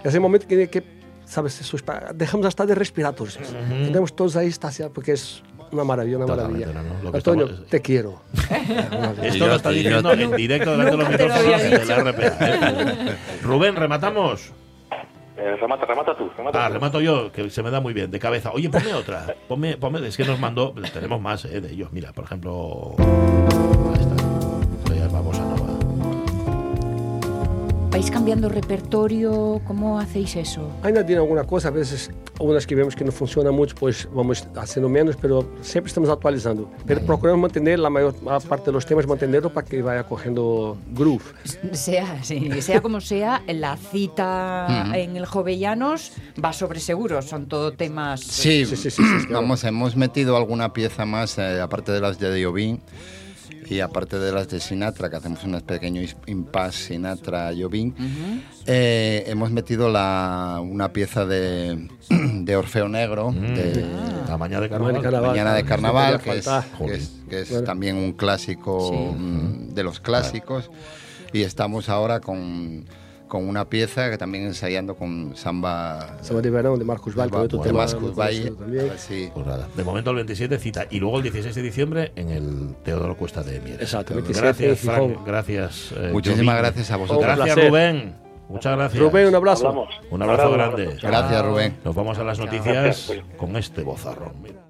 es el momento que, que ¿sabes? Eso es para- dejamos hasta de respirar todos. Tenemos todos ahí estaciados porque es una maravilla, una Totalmente, maravilla. no, no, Antonio, estamos- te quiero. Esto lo está diciendo en directo delante de los micrófonos de la RPA. ¿eh? Rubén, rematamos. Eh, remata, remata tú. Remata Ah, tú. remato yo, que se me da muy bien, de cabeza. Oye, ponme otra. Ponme, ponme, es que nos mandó, tenemos más eh, de ellos. Mira, por ejemplo. Ahí está. Vamos a. ¿Vais cambiando repertorio? ¿Cómo hacéis eso? Ainda tiene alguna cosa, a veces algunas que vemos que no funciona mucho, pues vamos haciendo menos, pero siempre estamos actualizando. Pero procuramos mantener la mayor la parte de los temas, mantenerlo para que vaya cogiendo groove. Sea, sí, sea como sea, la cita en el Jovellanos va sobre seguro, son todo temas... Sí, vamos, hemos metido alguna pieza más, eh, aparte de las de Jobim y aparte de las de Sinatra, que hacemos un pequeño impasse Sinatra-Jobim. Eh, hemos metido la, una pieza de, de Orfeo Negro, de La mañana de carnaval. Carnaval, Mañana de Carnaval, que es, que es- que es Bueno. también un clásico mm, de los clásicos. Y estamos ahora con, con una pieza que también ensayando con Samba, Samba de Verano de Marcus Valle, Bueno, otro de tema Marcus Valle, si- Pues nada, de momento el 27 cita y luego el 16 de diciembre en el Teodoro Cuesta de Mieres. Exacto, 27 Gracias, Frank. Gracias. eh, Muchísimas gracias a vosotros. Gracias, placer. Rubén. Muchas gracias. Rubén, un abrazo. Hablamos. Un abrazo grande. Gracias, Rubén. Nos vamos a las noticias con este bozarrón. Mira.